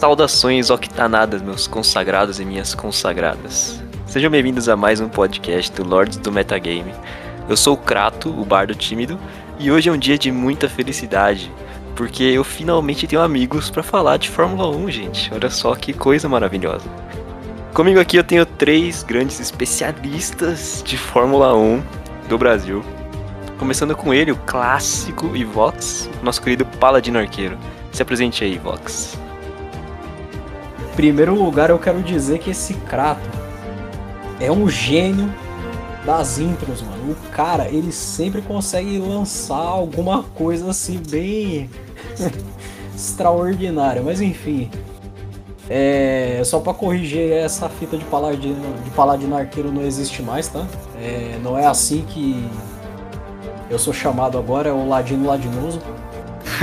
Saudações octanadas, meus consagrados e minhas consagradas. Sejam bem-vindos a mais um podcast do Lords do Metagame. Eu sou o Krato, o bardo tímido, e hoje é um dia de muita felicidade, porque eu finalmente tenho amigos para falar de Fórmula 1, gente. Olha só que coisa maravilhosa. Comigo aqui eu tenho três grandes especialistas de Fórmula 1 do Brasil. Começando com ele, o clássico Ivox, nosso querido Paladino Arqueiro. Se apresente aí, Vox. Primeiro lugar, eu quero dizer que esse Krato é um gênio das intros, mano. O cara, ele sempre consegue lançar alguma coisa assim bem extraordinária. Mas enfim, é, só para corrigir essa fita de paladino, de paladino arqueiro não existe mais, tá? É, não é assim que eu sou chamado agora, é o ladino ladinoso.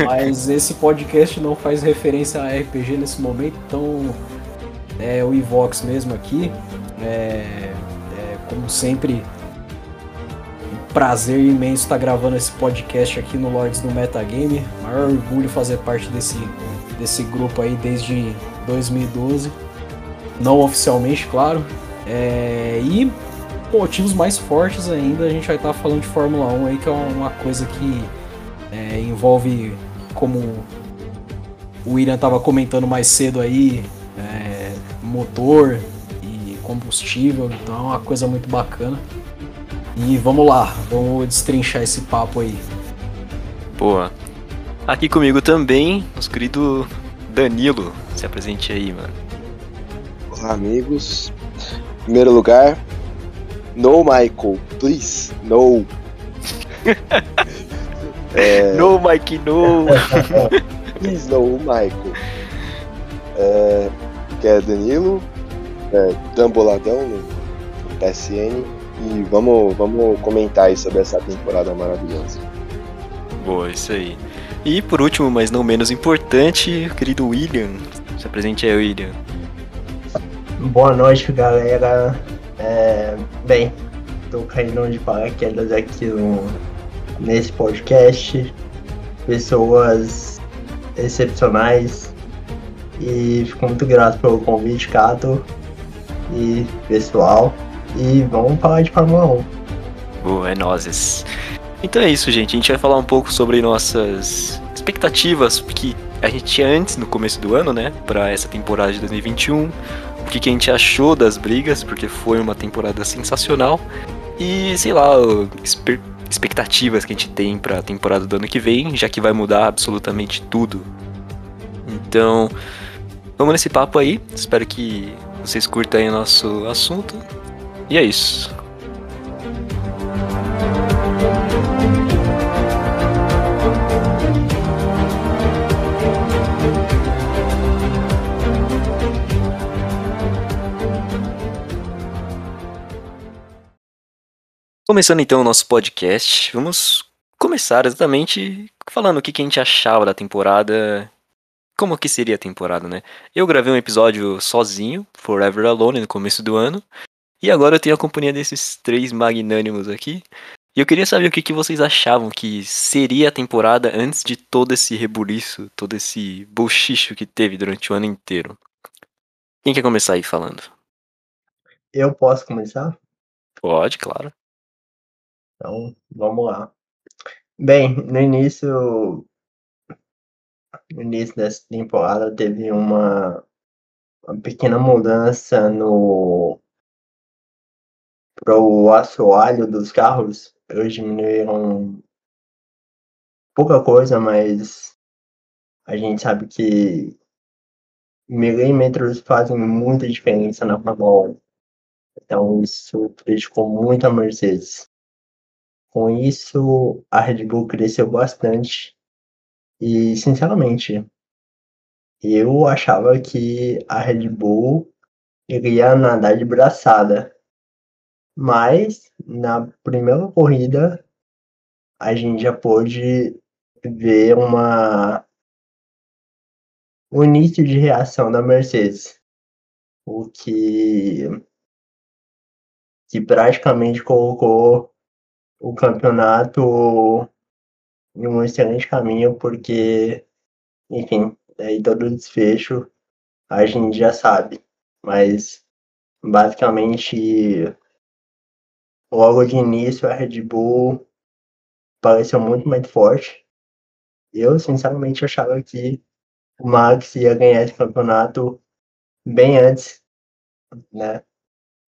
Mas esse podcast não faz referência a RPG nesse momento, então é o Ivox mesmo aqui. É, é, como sempre, um prazer imenso estar gravando esse podcast aqui no Lords do Metagame. Maior orgulho fazer parte desse, desse grupo aí desde 2012. Não oficialmente, claro. É, e motivos mais fortes ainda, a gente vai estar falando de Fórmula 1 aí, que é uma coisa que é, envolve, como o William estava comentando mais cedo aí, é, motor e combustível, então é uma coisa muito bacana. E vamos lá, vamos destrinchar esse papo aí. Boa. Aqui comigo também, nosso querido Danilo. Se apresente aí, mano. Olá, amigos. Em primeiro lugar, no Michael, please, no. é... No, Mike, no. please, no, Michael. É... Que é Danilo, é, Damboladão no PSN. E vamos, vamos comentar aí sobre essa temporada maravilhosa. Boa, isso aí. E por último, mas não menos importante, o querido William. Se apresente aí, William. Boa noite, galera. É, bem, tô caindo de paraquedas aqui no, nesse podcast. Pessoas excepcionais. E fico muito grato pelo convite, Cato. E pessoal. E vamos falar de Fórmula 1. Boa, é nozes. Então é isso, gente. A gente vai falar um pouco sobre nossas expectativas que a gente tinha antes, no começo do ano, né? Para essa temporada de 2021. O que, que a gente achou das brigas, porque foi uma temporada sensacional. E, sei lá, expectativas que a gente tem para a temporada do ano que vem, já que vai mudar absolutamente tudo. Então, vamos nesse papo aí. Espero que vocês curtam o nosso assunto. E é isso. Começando então o nosso podcast, vamos começar exatamente falando o que, que a gente achava da temporada, como que seria a temporada, né? Eu gravei um episódio sozinho, Forever Alone, no começo do ano, e agora eu tenho a companhia desses três magnânimos aqui. E eu queria saber o que, que vocês achavam que seria a temporada antes de todo esse rebuliço, todo esse bochicho que teve durante o ano inteiro. Quem quer começar aí falando? Eu posso começar? Pode, claro. Então, vamos lá. Bem, no início, no início dessa temporada teve uma, uma pequena mudança no para o assoalho dos carros. Eles diminuíram pouca coisa, mas a gente sabe que milímetros fazem muita diferença na Fórmula 1. Então isso prejudicou muito a Mercedes. Com isso, a Red Bull cresceu bastante e, sinceramente, eu achava que a Red Bull iria nadar de braçada. Mas, na primeira corrida, a gente já pôde ver uma o início de reação da Mercedes, o que que praticamente colocou o campeonato em um excelente caminho, porque, enfim, aí todo desfecho a gente já sabe. Mas basicamente logo de início a Red Bull pareceu muito mais forte. Eu sinceramente achava que o Max ia ganhar esse campeonato bem antes, né,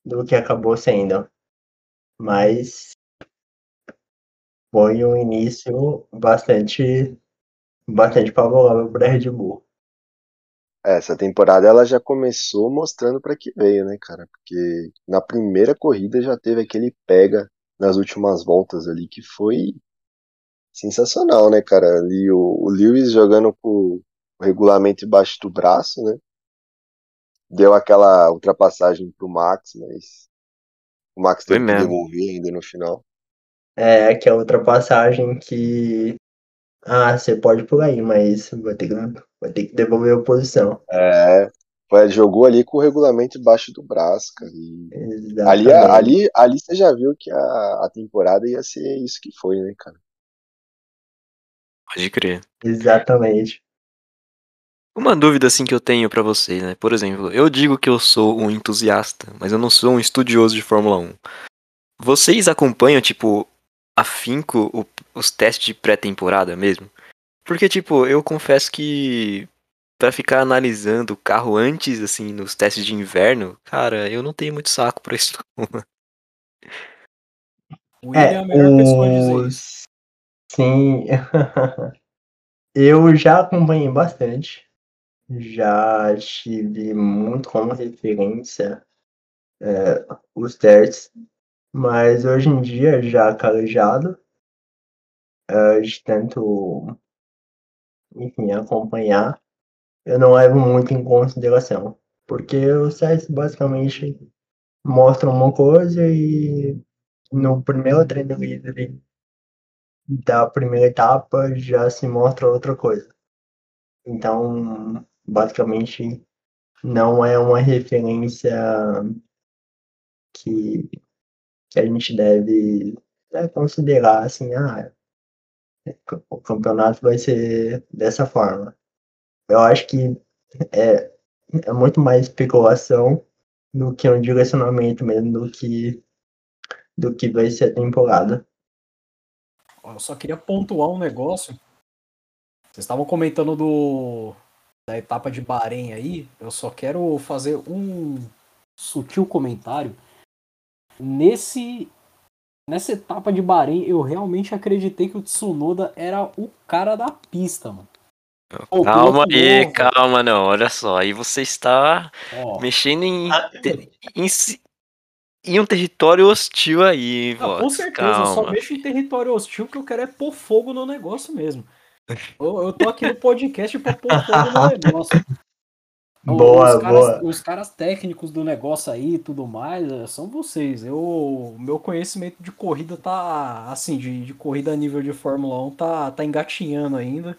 do que acabou sendo. Mas foi um início bastante bastante favorável para a Red Bull. É, essa temporada ela já começou mostrando para que veio, né, cara? Porque na primeira corrida já teve aquele pega nas últimas voltas ali que foi sensacional, né, cara? Ali o, o Lewis jogando com o regulamento embaixo do braço, né? Deu aquela ultrapassagem pro Max, mas o Max teve que devolver ainda no final. É, que é a ultrapassagem que. Ah, você pode por aí, mas vai ter que, vai ter que devolver a posição. É, jogou ali com o regulamento embaixo do braço, cara. ali, ali, ali você já viu que a, a temporada ia ser isso que foi, né, cara? Pode crer. Exatamente. Uma dúvida assim que eu tenho para vocês, né? Por exemplo, eu digo que eu sou um entusiasta, mas eu não sou um estudioso de Fórmula 1. Vocês acompanham, tipo, afinco o, os testes de pré-temporada mesmo? Porque, tipo, eu confesso que para ficar analisando o carro antes, assim, nos testes de inverno, cara, eu não tenho muito saco pra isso. O William é, é a melhor pessoa a dizer isso. Sim. eu já acompanhei bastante. Já tive muito como referência é, os testes, mas hoje em dia, já calejado, de tanto, enfim, acompanhar, eu não levo muito em consideração, porque os testes basicamente mostram uma coisa e no primeiro treino livre da primeira etapa já se mostra outra coisa. Então, basicamente, não é uma referência que, que a gente deve né, considerar assim, ah, o campeonato vai ser dessa forma. Eu acho que é, é muito mais especulação do que um direcionamento mesmo do que do que vai ser a temporada. Eu só queria pontuar um negócio. Vocês estavam comentando do da etapa de Bahrein aí. Eu só quero fazer um sutil comentário. Nesse nessa etapa de Bahrein, eu realmente acreditei que o Tsunoda era o cara da pista, mano. calma aí, novo. calma, não. Olha só, aí você está oh. mexendo em, ah, em, em um território hostil aí, ah, Com certeza, Calma. eu só mexo em território hostil que eu quero é pôr fogo no negócio mesmo. Eu, eu tô aqui no podcast pra pôr fogo no negócio. Boa, os caras, boa. Os caras técnicos do negócio aí e tudo mais é, são vocês. Eu, meu conhecimento de corrida tá, assim, de, de corrida a nível de Fórmula 1 tá, tá engatinhando ainda.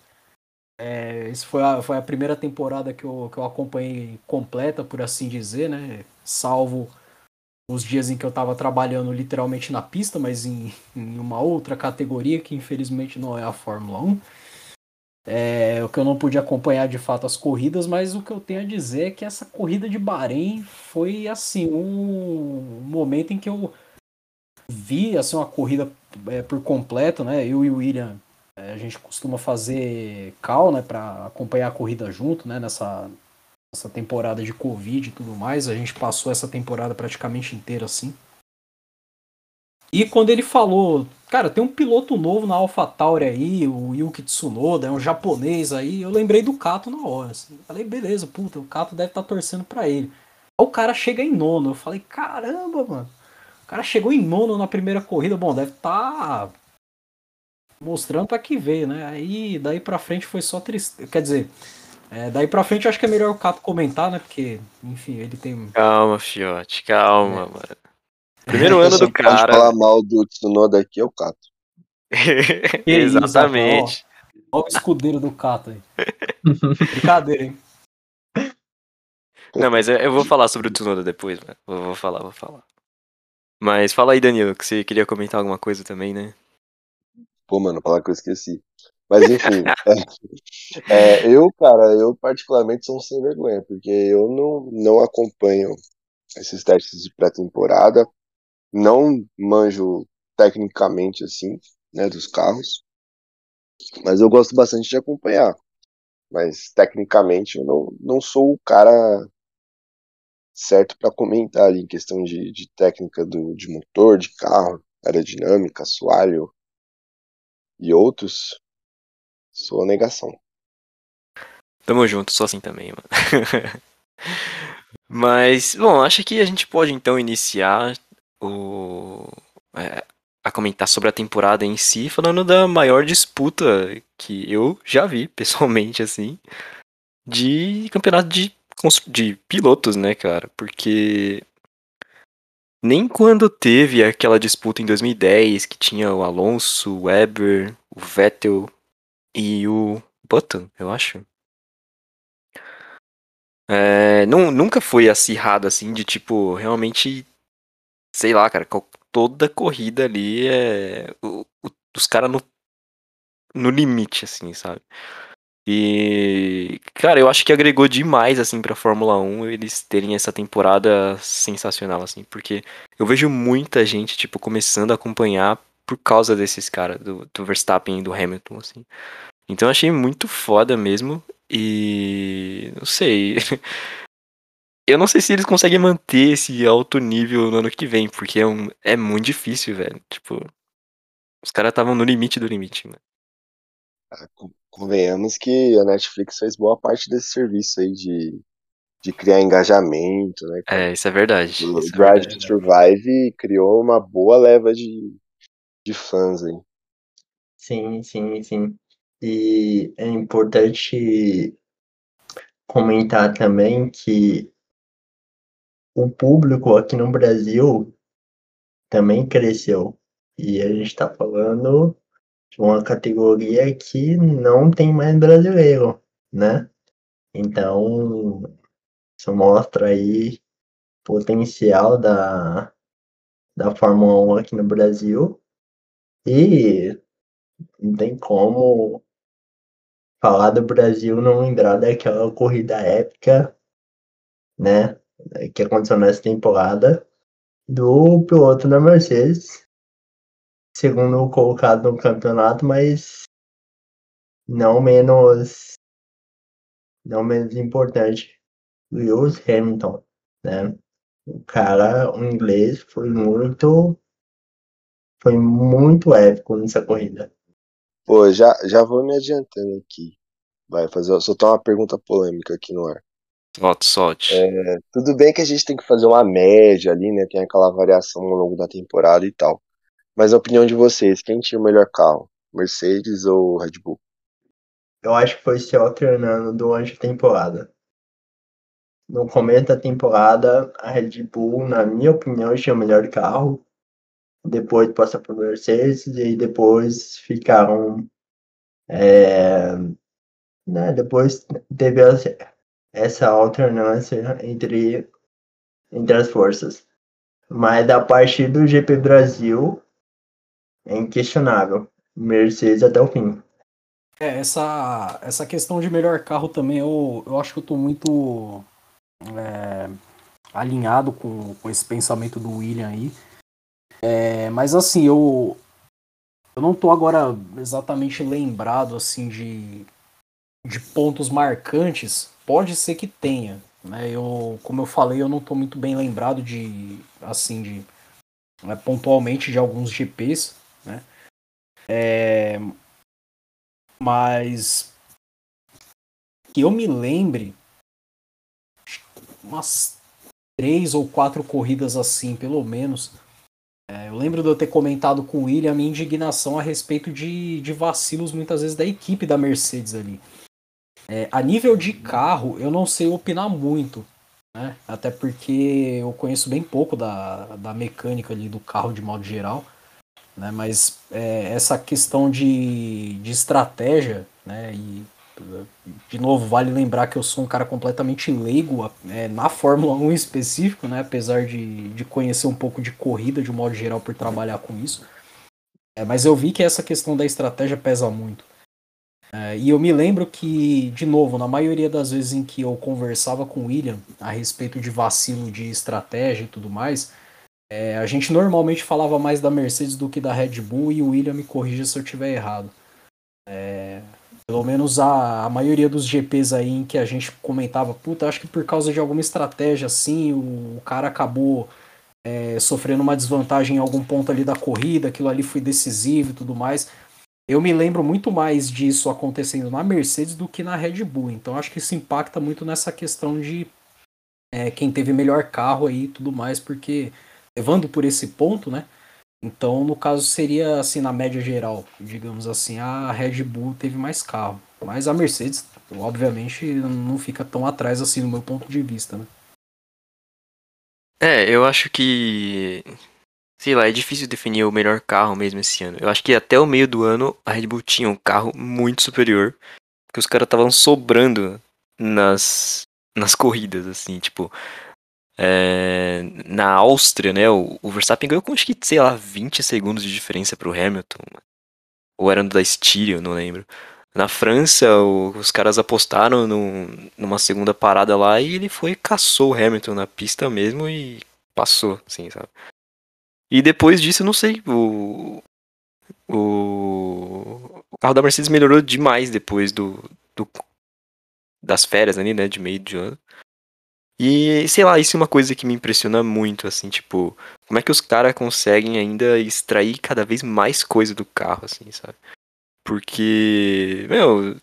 É, isso foi a, foi a primeira temporada que eu, que eu acompanhei completa, por assim dizer, né? Salvo os dias em que eu estava trabalhando literalmente na pista, mas em, em, uma outra categoria que infelizmente não é a Fórmula 1. É, o que eu não pude acompanhar de fato as corridas, mas o que eu tenho a dizer é que essa corrida de Bahrein foi assim um momento em que eu vi assim uma corrida é, por completo, né? Eu e o William é, a gente costuma fazer call, né, para acompanhar a corrida junto, né? Nessa essa temporada de Covid e tudo mais. A gente passou essa temporada praticamente inteira assim. E quando ele falou, cara, tem um piloto novo na AlphaTauri aí, o Yuki Tsunoda, é um japonês aí, eu lembrei do Kato na hora. Assim. Falei, beleza, puta, o Kato deve estar tá torcendo pra ele. Aí o cara chega em nono. Eu falei, caramba, mano. O cara chegou em nono na primeira corrida. Bom, deve estar tá mostrando pra que veio, né? Aí daí pra frente foi só tristeza. Quer dizer, é, daí pra frente eu acho que é melhor o Cato comentar, né? Porque, enfim, ele tem. Calma, fiote, calma, é. mano. Primeiro ano do cara. falar mal do Tsunoda aqui é o Cato. Exatamente. Olha o escudeiro do Cato aí. Brincadeira, hein? Não, mas eu vou falar sobre o Tsunoda depois, mano. Vou, vou falar, vou falar. Mas fala aí, Danilo, que você queria comentar alguma coisa também, né? Pô, mano, falar que eu esqueci. Mas enfim, é, é, eu, cara, eu particularmente sou um sem vergonha, porque eu não, não acompanho esses testes de pré-temporada, não manjo tecnicamente assim, né, dos carros, mas eu gosto bastante de acompanhar. Mas tecnicamente eu não, não sou o cara certo para comentar ali em questão de, de técnica do, de motor, de carro, aerodinâmica, assoalho e outros. Sou a negação. Tamo junto, sou assim também, mano. Mas, bom, acho que a gente pode então iniciar o, é, a comentar sobre a temporada em si, falando da maior disputa que eu já vi, pessoalmente, assim, de campeonato de, de pilotos, né, cara? Porque nem quando teve aquela disputa em 2010, que tinha o Alonso, o Weber, o Vettel e o Button, eu acho. É, não, nunca foi acirrado assim, de tipo, realmente, sei lá, cara, toda corrida ali é. O, o, os caras no, no limite, assim, sabe? E, cara, eu acho que agregou demais, assim, pra Fórmula 1 eles terem essa temporada sensacional, assim, porque eu vejo muita gente, tipo, começando a acompanhar por causa desses caras, do, do Verstappen e do Hamilton, assim. Então eu achei muito foda mesmo. E. Não sei. Eu não sei se eles conseguem manter esse alto nível no ano que vem, porque é, um, é muito difícil, velho. Tipo. Os caras estavam no limite do limite, mano. Ah, convenhamos que a Netflix fez boa parte desse serviço aí de, de criar engajamento, né? Cara? É, isso é verdade. O isso é Drive é to Survive criou uma boa leva de, de fãs aí. Sim, sim, sim. E é importante comentar também que o público aqui no Brasil também cresceu. E a gente está falando de uma categoria que não tem mais brasileiro, né? Então, isso mostra aí o potencial da, da Fórmula 1 aqui no Brasil. E não tem como falar do Brasil não lembrar daquela corrida épica, né? Que aconteceu nessa temporada do piloto da Mercedes, segundo colocado no campeonato, mas não menos não menos importante, Lewis Hamilton, né? O cara, o inglês, foi muito foi muito épico nessa corrida. Pô, já, já vou me adiantando aqui. Vai fazer, soltar uma pergunta polêmica aqui no ar. Solte, solte. É, tudo bem que a gente tem que fazer uma média ali, né? Tem aquela variação ao longo da temporada e tal. Mas a opinião de vocês, quem tinha o melhor carro? Mercedes ou Red Bull? Eu acho que foi se alternando durante a temporada. No começo da temporada, a Red Bull, na minha opinião, tinha o melhor carro depois passar por Mercedes e depois ficaram é, né, depois teve essa alternância entre entre as forças mas da parte do GP Brasil é inquestionável Mercedes até o fim é, essa, essa questão de melhor carro também, eu, eu acho que eu tô muito é, alinhado com, com esse pensamento do William aí. É, mas assim, eu, eu não tô agora exatamente lembrado assim de, de pontos marcantes. Pode ser que tenha, né? Eu, como eu falei, eu não tô muito bem lembrado de assim de né, pontualmente de alguns GPs, né? É, mas que eu me lembre umas três ou quatro corridas assim, pelo menos, é, eu lembro de eu ter comentado com o William a minha indignação a respeito de, de vacilos muitas vezes da equipe da Mercedes ali. É, a nível de carro, eu não sei opinar muito, né? Até porque eu conheço bem pouco da, da mecânica ali do carro de modo geral. Né? Mas é, essa questão de, de estratégia, né? E de novo, vale lembrar que eu sou um cara completamente leigo é, na Fórmula 1 em específico, né? apesar de, de conhecer um pouco de corrida de modo geral por trabalhar com isso. É, mas eu vi que essa questão da estratégia pesa muito. É, e eu me lembro que, de novo, na maioria das vezes em que eu conversava com o William a respeito de vacilo de estratégia e tudo mais, é, a gente normalmente falava mais da Mercedes do que da Red Bull e o William me corrija se eu estiver errado. É, pelo menos a, a maioria dos GPs aí em que a gente comentava, puta, acho que por causa de alguma estratégia assim, o, o cara acabou é, sofrendo uma desvantagem em algum ponto ali da corrida, aquilo ali foi decisivo e tudo mais. Eu me lembro muito mais disso acontecendo na Mercedes do que na Red Bull. Então acho que isso impacta muito nessa questão de é, quem teve melhor carro aí e tudo mais, porque levando por esse ponto, né? Então, no caso, seria assim, na média geral, digamos assim, a Red Bull teve mais carro. Mas a Mercedes, obviamente, não fica tão atrás assim, no meu ponto de vista, né? É, eu acho que. Sei lá, é difícil definir o melhor carro mesmo esse ano. Eu acho que até o meio do ano a Red Bull tinha um carro muito superior. Porque os caras estavam sobrando nas, nas corridas, assim, tipo. É, na Áustria, né, o, o, Verstappen ganhou com acho que, sei lá, 20 segundos de diferença pro Hamilton. Ou era da Styria, não lembro. Na França, o, os caras apostaram no, numa segunda parada lá e ele foi caçou o Hamilton na pista mesmo e passou, assim, sabe? E depois disso, eu não sei, o, o, o carro da Mercedes melhorou demais depois do, do das férias ali, né, de meio de ano. E, sei lá, isso é uma coisa que me impressiona muito, assim, tipo, como é que os caras conseguem ainda extrair cada vez mais coisa do carro, assim, sabe? Porque, meu,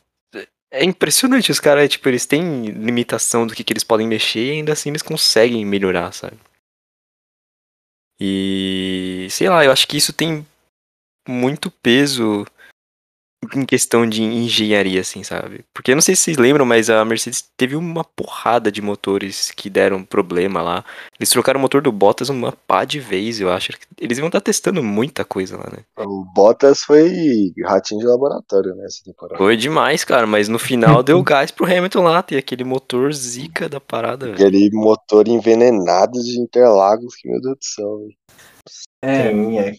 é impressionante, os caras, tipo, eles têm limitação do que, que eles podem mexer e ainda assim eles conseguem melhorar, sabe? E, sei lá, eu acho que isso tem muito peso em questão de engenharia, assim, sabe? Porque eu não sei se vocês lembram, mas a Mercedes teve uma porrada de motores que deram problema lá. Eles trocaram o motor do Bottas uma pá de vez, eu acho. Eles vão estar testando muita coisa lá, né? O Bottas foi ratinho de laboratório nessa temporada. Foi demais, cara, mas no final deu gás pro Hamilton lá, ter aquele motor zica da parada. Aquele motor envenenado de Interlagos, que meu Deus do céu. É, Sim, é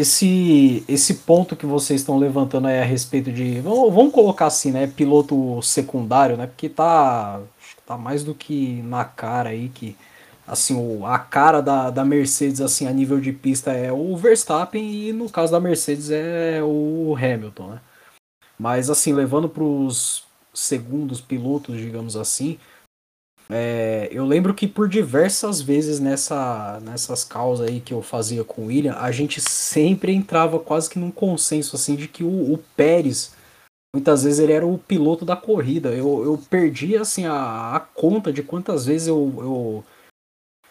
esse, esse ponto que vocês estão levantando aí a respeito de. Vamos, vamos colocar assim, né? Piloto secundário, né? Porque tá, tá mais do que na cara aí que. Assim, o, a cara da, da Mercedes, assim, a nível de pista é o Verstappen e no caso da Mercedes é o Hamilton, né? Mas, assim, levando para os segundos pilotos, digamos assim, é, eu lembro que por diversas vezes nessa, nessas causas aí que eu fazia com o William, a gente sempre entrava quase que num consenso assim de que o, o Pérez, muitas vezes ele era o piloto da corrida. Eu, eu perdi assim a, a conta de quantas vezes eu, eu,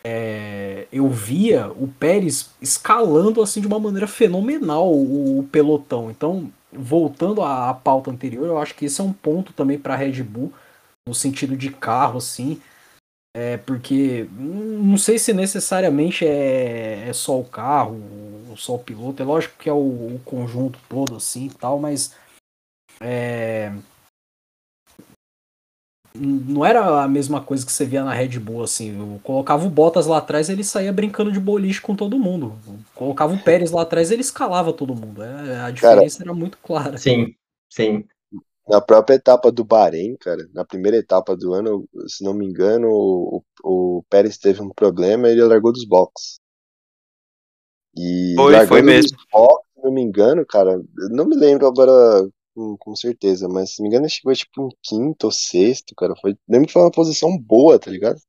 é, eu via o Pérez escalando assim de uma maneira fenomenal o, o pelotão. Então, voltando à, à pauta anterior, eu acho que esse é um ponto também para a Red Bull no sentido de carro, assim. É porque não sei se necessariamente é, é só o carro, só o piloto. É lógico que é o, o conjunto todo assim e tal, mas é, não era a mesma coisa que você via na Red Bull, assim. Eu colocava o Bottas lá atrás, ele saía brincando de boliche com todo mundo. colocava o Pérez lá atrás, ele escalava todo mundo. É, a diferença Cara, era muito clara. Sim, sim. Na própria etapa do Bahrein, cara, na primeira etapa do ano, se não me engano, o, o Pérez teve um problema e ele largou dos boxes. E foi, foi mesmo. Box, se não me engano, cara, não me lembro agora com, com, certeza, mas se não me engano ele chegou tipo em quinto ou sexto, cara. Foi, lembro que foi uma posição boa, tá ligado?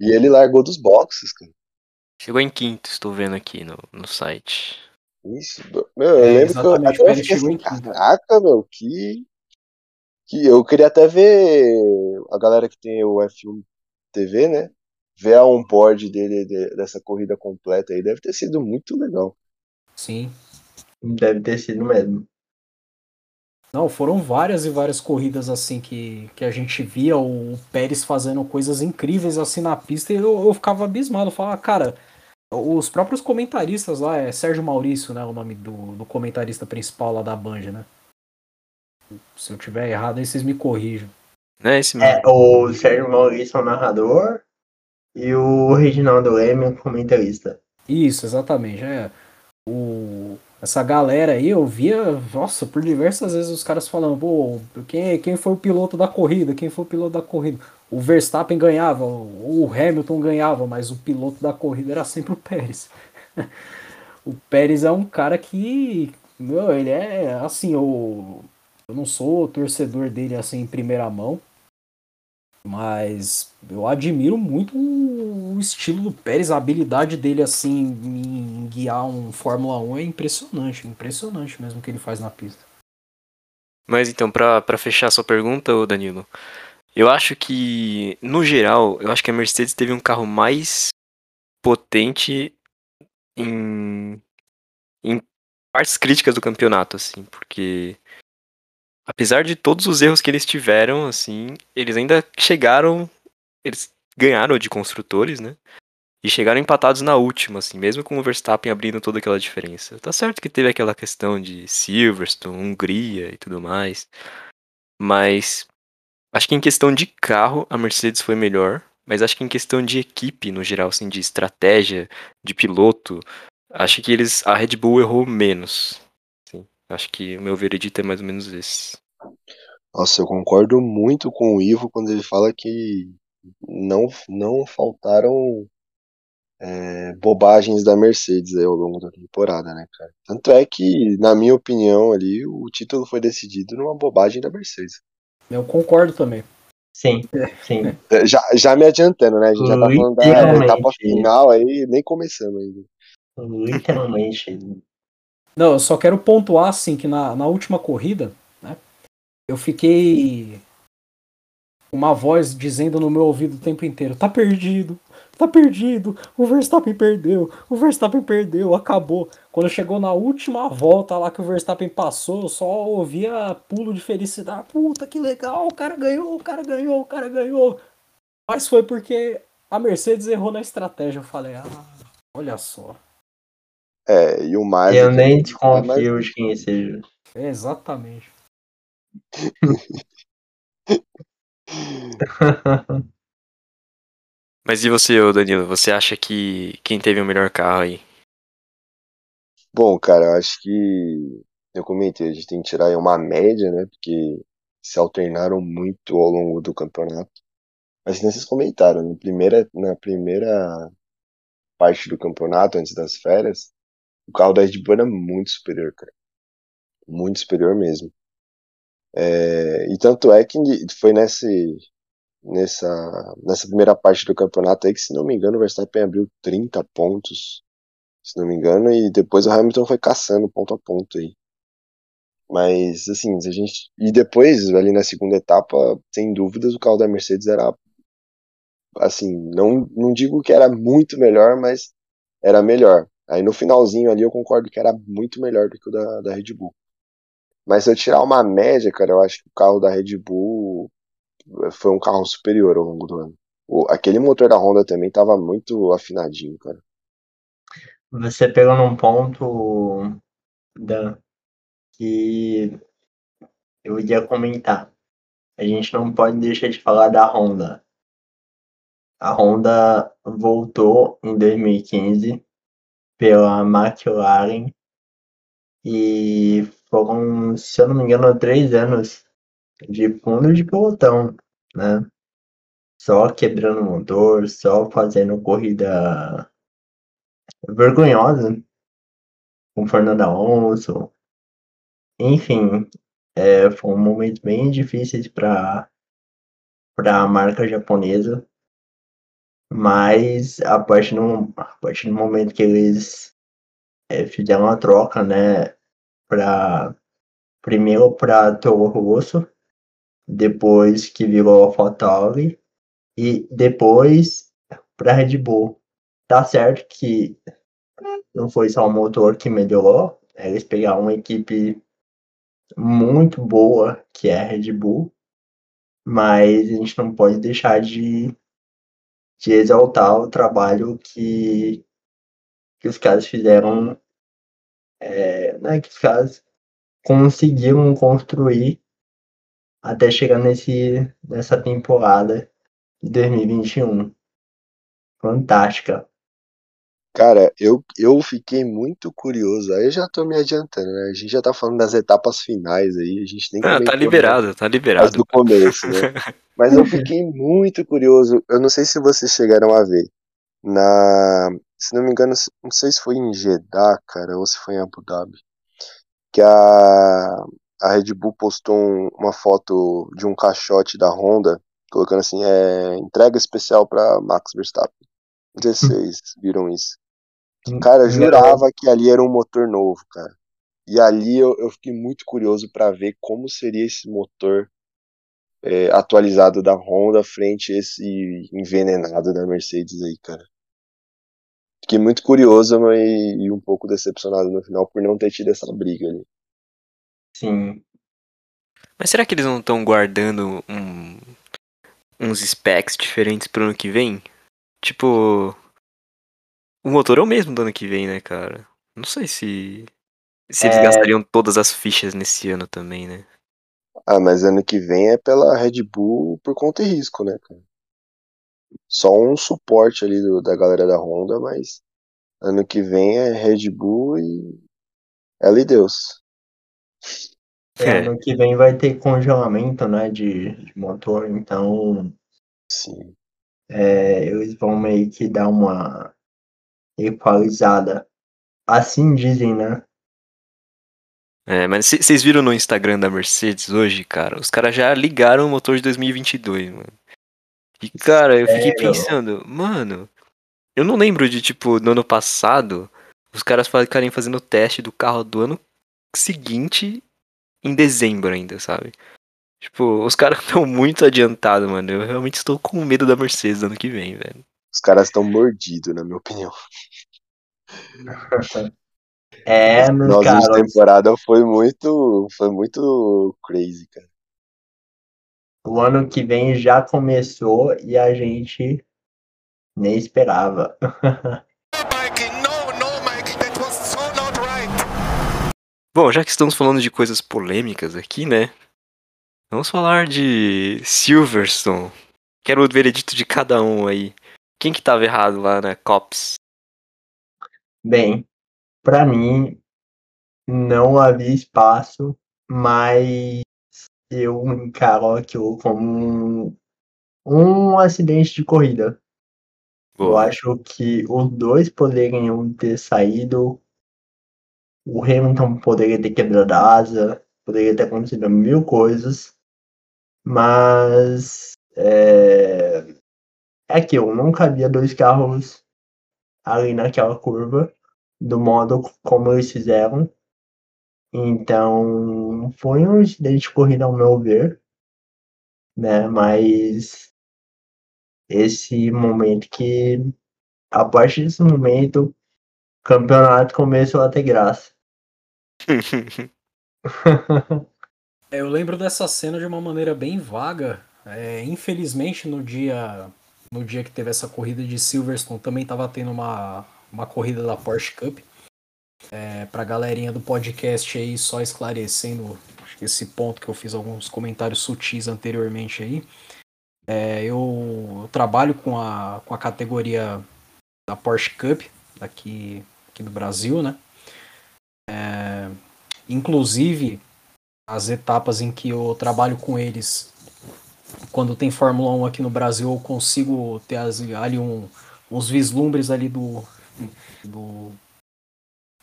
E ele largou dos boxes, cara. Chegou em quinto, estou vendo aqui no, no site. Isso, meu, eu é, lembro que eu até fiquei assim, caraca, meu, que, que eu queria até ver a galera que tem o F1 TV, né? Ver a onboard dele de, dessa corrida completa aí deve ter sido muito legal. Sim. Deve ter sido mesmo. Não, foram várias e várias corridas assim que, que a gente via o Pérez fazendo coisas incríveis assim na pista e eu, eu ficava abismado. Eu falava, cara, os próprios comentaristas lá, é Sérgio Maurício, né? O nome do, do comentarista principal lá da Band, né? Se eu tiver errado, aí vocês me corrijam. É esse mesmo. É, o Sérgio Maurício é o narrador e o Reginaldo Leme é o comentarista. Isso, exatamente. É. o, essa galera aí, eu via, nossa, por diversas vezes os caras falando, pô, quem, quem foi o piloto da corrida? Quem foi o piloto da corrida? O Verstappen ganhava, o Hamilton ganhava, mas o piloto da corrida era sempre o Pérez. o Pérez é um cara que, meu, ele é assim, eu, eu não sou torcedor dele assim em primeira mão, mas eu admiro muito o estilo do Pérez, a habilidade dele assim em guiar um Fórmula 1 é impressionante, impressionante mesmo que ele faz na pista. Mas então, para fechar sua pergunta, Danilo, eu acho que, no geral, eu acho que a Mercedes teve um carro mais potente em, em partes críticas do campeonato, assim, porque apesar de todos os erros que eles tiveram, assim, eles ainda chegaram, eles ganharam de construtores, né? E chegaram empatados na última, assim, mesmo com o Verstappen abrindo toda aquela diferença. Tá certo que teve aquela questão de Silverstone, Hungria e tudo mais, mas acho que em questão de carro a Mercedes foi melhor, mas acho que em questão de equipe no geral, assim, de estratégia, de piloto, acho que eles a Red Bull errou menos. Acho que o meu veredito é mais ou menos esse. Nossa, eu concordo muito com o Ivo quando ele fala que não, não faltaram é, bobagens da Mercedes aí ao longo da temporada, né, cara? Tanto é que, na minha opinião, ali, o título foi decidido numa bobagem da Mercedes. Eu concordo também. Sim, sim. É, já, já me adiantando, né? A gente já tá falando da etapa final aí, nem começando ainda. Literalmente. Não, eu só quero pontuar assim que na, na última corrida, né, eu fiquei uma voz dizendo no meu ouvido o tempo inteiro: tá perdido, tá perdido, o Verstappen perdeu, o Verstappen perdeu, acabou. Quando chegou na última volta lá que o Verstappen passou, eu só ouvia pulo de felicidade: puta que legal, o cara ganhou, o cara ganhou, o cara ganhou. Mas foi porque a Mercedes errou na estratégia. Eu falei: ah, olha só. É, e o mais. Eu nem desconfio mais... de quem seja. É, exatamente. Mas e você, Danilo? Você acha que quem teve o melhor carro aí? Bom, cara, eu acho que eu comentei, a gente tem que tirar aí uma média, né? Porque se alternaram muito ao longo do campeonato. Mas nem vocês comentaram, na primeira, na primeira parte do campeonato, antes das férias, o carro da Red Bull era muito superior, cara. Muito superior mesmo. É, e tanto é que foi nesse, nessa, nessa primeira parte do campeonato aí que, se não me engano, o Verstappen abriu 30 pontos, se não me engano, e depois o Hamilton foi caçando ponto a ponto aí. Mas, assim, a gente. E depois, ali na segunda etapa, sem dúvidas, o carro da Mercedes era. Assim, não, não digo que era muito melhor, mas era melhor. Aí no finalzinho ali eu concordo que era muito melhor do que o da, da Red Bull. Mas se eu tirar uma média, cara, eu acho que o carro da Red Bull foi um carro superior ao longo do ano. O, aquele motor da Honda também tava muito afinadinho, cara. Você pegou num ponto Dan, que eu ia comentar. A gente não pode deixar de falar da Honda. A Honda voltou em 2015 pela McLaren e foram, se eu não me engano, três anos de fundo de pelotão, né? Só quebrando motor, só fazendo corrida vergonhosa com Fernando Alonso. Enfim, é, foi um momento bem difícil para a marca japonesa. Mas a partir do, a partir do momento que eles é, fizeram a troca, né, para primeiro para Toro Rosso, depois que virou AlphaTauri e depois para Red Bull. Tá certo que não foi só o motor que melhorou, eles pegaram uma equipe muito boa que é a Red Bull, mas a gente não pode deixar de de exaltar o trabalho que, que os caras fizeram, é, né, que os caras conseguiram construir até chegar nesse, nessa temporada de 2021. Fantástica. Cara, eu, eu fiquei muito curioso. Aí eu já tô me adiantando, né? A gente já tá falando das etapas finais aí. A gente nem Ah, tá né, liberado, tá as liberado. do começo, né? Mas eu fiquei muito curioso. Eu não sei se vocês chegaram a ver. Na. Se não me engano, não sei se foi em Jeddah, cara, ou se foi em Abu Dhabi. Que a, a Red Bull postou um- uma foto de um caixote da Honda, colocando assim: é, entrega especial pra Max Verstappen. Não sei se vocês viram isso. Cara, eu jurava que ali era um motor novo, cara. E ali eu, eu fiquei muito curioso pra ver como seria esse motor é, atualizado da Honda frente a esse envenenado da Mercedes aí, cara. Fiquei muito curioso mas, e um pouco decepcionado no final por não ter tido essa briga ali. Sim. Mas será que eles não estão guardando um- uns specs diferentes pro ano que vem? Tipo. O motor é o mesmo do ano que vem, né, cara? Não sei se. Se eles É. gastariam todas as fichas nesse ano também, né? Ah, mas ano que vem é pela Red Bull por conta e risco, né, cara? Só um suporte ali do- da galera da Honda, mas ano que vem é Red Bull e ela e Deus. É, É. ano que vem vai ter congelamento, né, de, de motor, então Sim. é, eles vão meio que dar uma equalizada. Assim dizem, né? É, mas vocês viram no Instagram da Mercedes hoje, cara? Os caras já ligaram o motor de 2022, mano. E, cara, eu fiquei pensando, mano, eu não lembro de, tipo, no ano passado, os caras ficarem fazendo o teste do carro do ano seguinte em dezembro ainda, sabe? Tipo, os caras estão muito adiantados, mano. Eu realmente estou com medo da Mercedes ano que vem, velho. Os caras estão mordidos, na minha opinião. É, meus Nossa, de caros, temporada foi muito, foi muito crazy, cara. o ano que vem já começou e a gente nem esperava. Bom, já que estamos falando de coisas polêmicas aqui, né? Vamos falar de Silverstone. Quero o veredito de cada um aí. Quem que tava errado lá na Cops? Bem, pra mim não havia espaço, mas eu encaro aquilo como um, um acidente de corrida. Eu Boa. acho que os dois poderiam ter saído. O Hamilton poderia ter quebrado a asa, poderia ter acontecido mil coisas, mas é, é que eu nunca havia dois carros ali naquela curva, do modo como eles fizeram. Então, foi um incidente de corrida ao meu ver, né? Mas esse momento que, a partir desse momento, o campeonato começou a ter graça. Eu lembro dessa cena de uma maneira bem vaga. É, infelizmente, no dia no dia que teve essa corrida de Silverstone, também estava tendo uma, uma corrida da Porsche Cup. É, pra galerinha do podcast aí, só esclarecendo esse ponto que eu fiz alguns comentários sutis anteriormente aí. É, eu, eu trabalho com a, com a categoria da Porsche Cup aqui, aqui no Brasil, né? É, inclusive, as etapas em que eu trabalho com eles, quando tem Fórmula 1 aqui no Brasil, eu consigo ter as- ali um, uns vislumbres ali do, do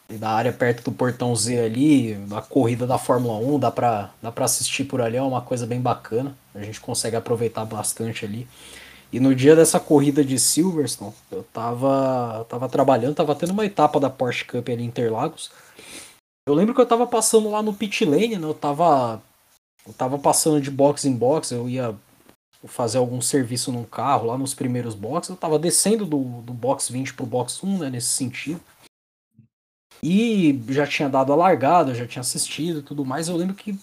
da área perto do portão Z ali, da corrida da Fórmula 1, dá pra, dá pra assistir por ali, é uma coisa bem bacana, a gente consegue aproveitar bastante ali. E no dia dessa corrida de Silverstone, eu tava, tava trabalhando, tava tendo uma etapa da Porsche Cup ali em Interlagos, eu lembro que eu tava passando lá no pit lane, né? Eu tava. Eu tava passando de box em box, eu ia fazer algum serviço num carro lá nos primeiros boxes. Eu tava descendo do, do box 20 pro box 1, né? Nesse sentido. E já tinha dado a largada, já tinha assistido e tudo mais. Eu lembro que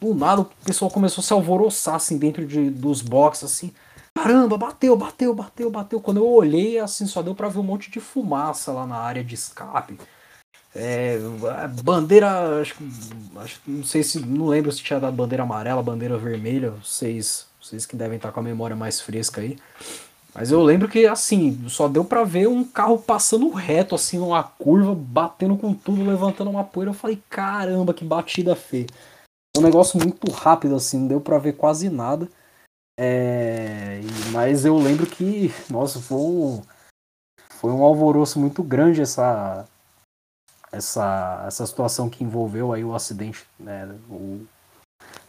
do nada o pessoal começou a se alvoroçar assim dentro de, dos boxes, assim. Caramba, bateu, bateu, bateu, bateu. Quando eu olhei, assim, só deu pra ver um monte de fumaça lá na área de escape. É, bandeira, acho, acho, não sei se, não lembro se tinha dado bandeira amarela, bandeira vermelha, vocês, vocês que devem estar com a memória mais fresca aí. Mas eu lembro que, assim, só deu pra ver um carro passando reto, assim, numa curva, batendo com tudo, levantando uma poeira. Eu falei, caramba, que batida feia. Um negócio muito rápido, assim, não deu pra ver quase nada. É, mas eu lembro que, nossa, foi um, foi um alvoroço muito grande essa, essa, essa situação que envolveu aí o acidente, né? O,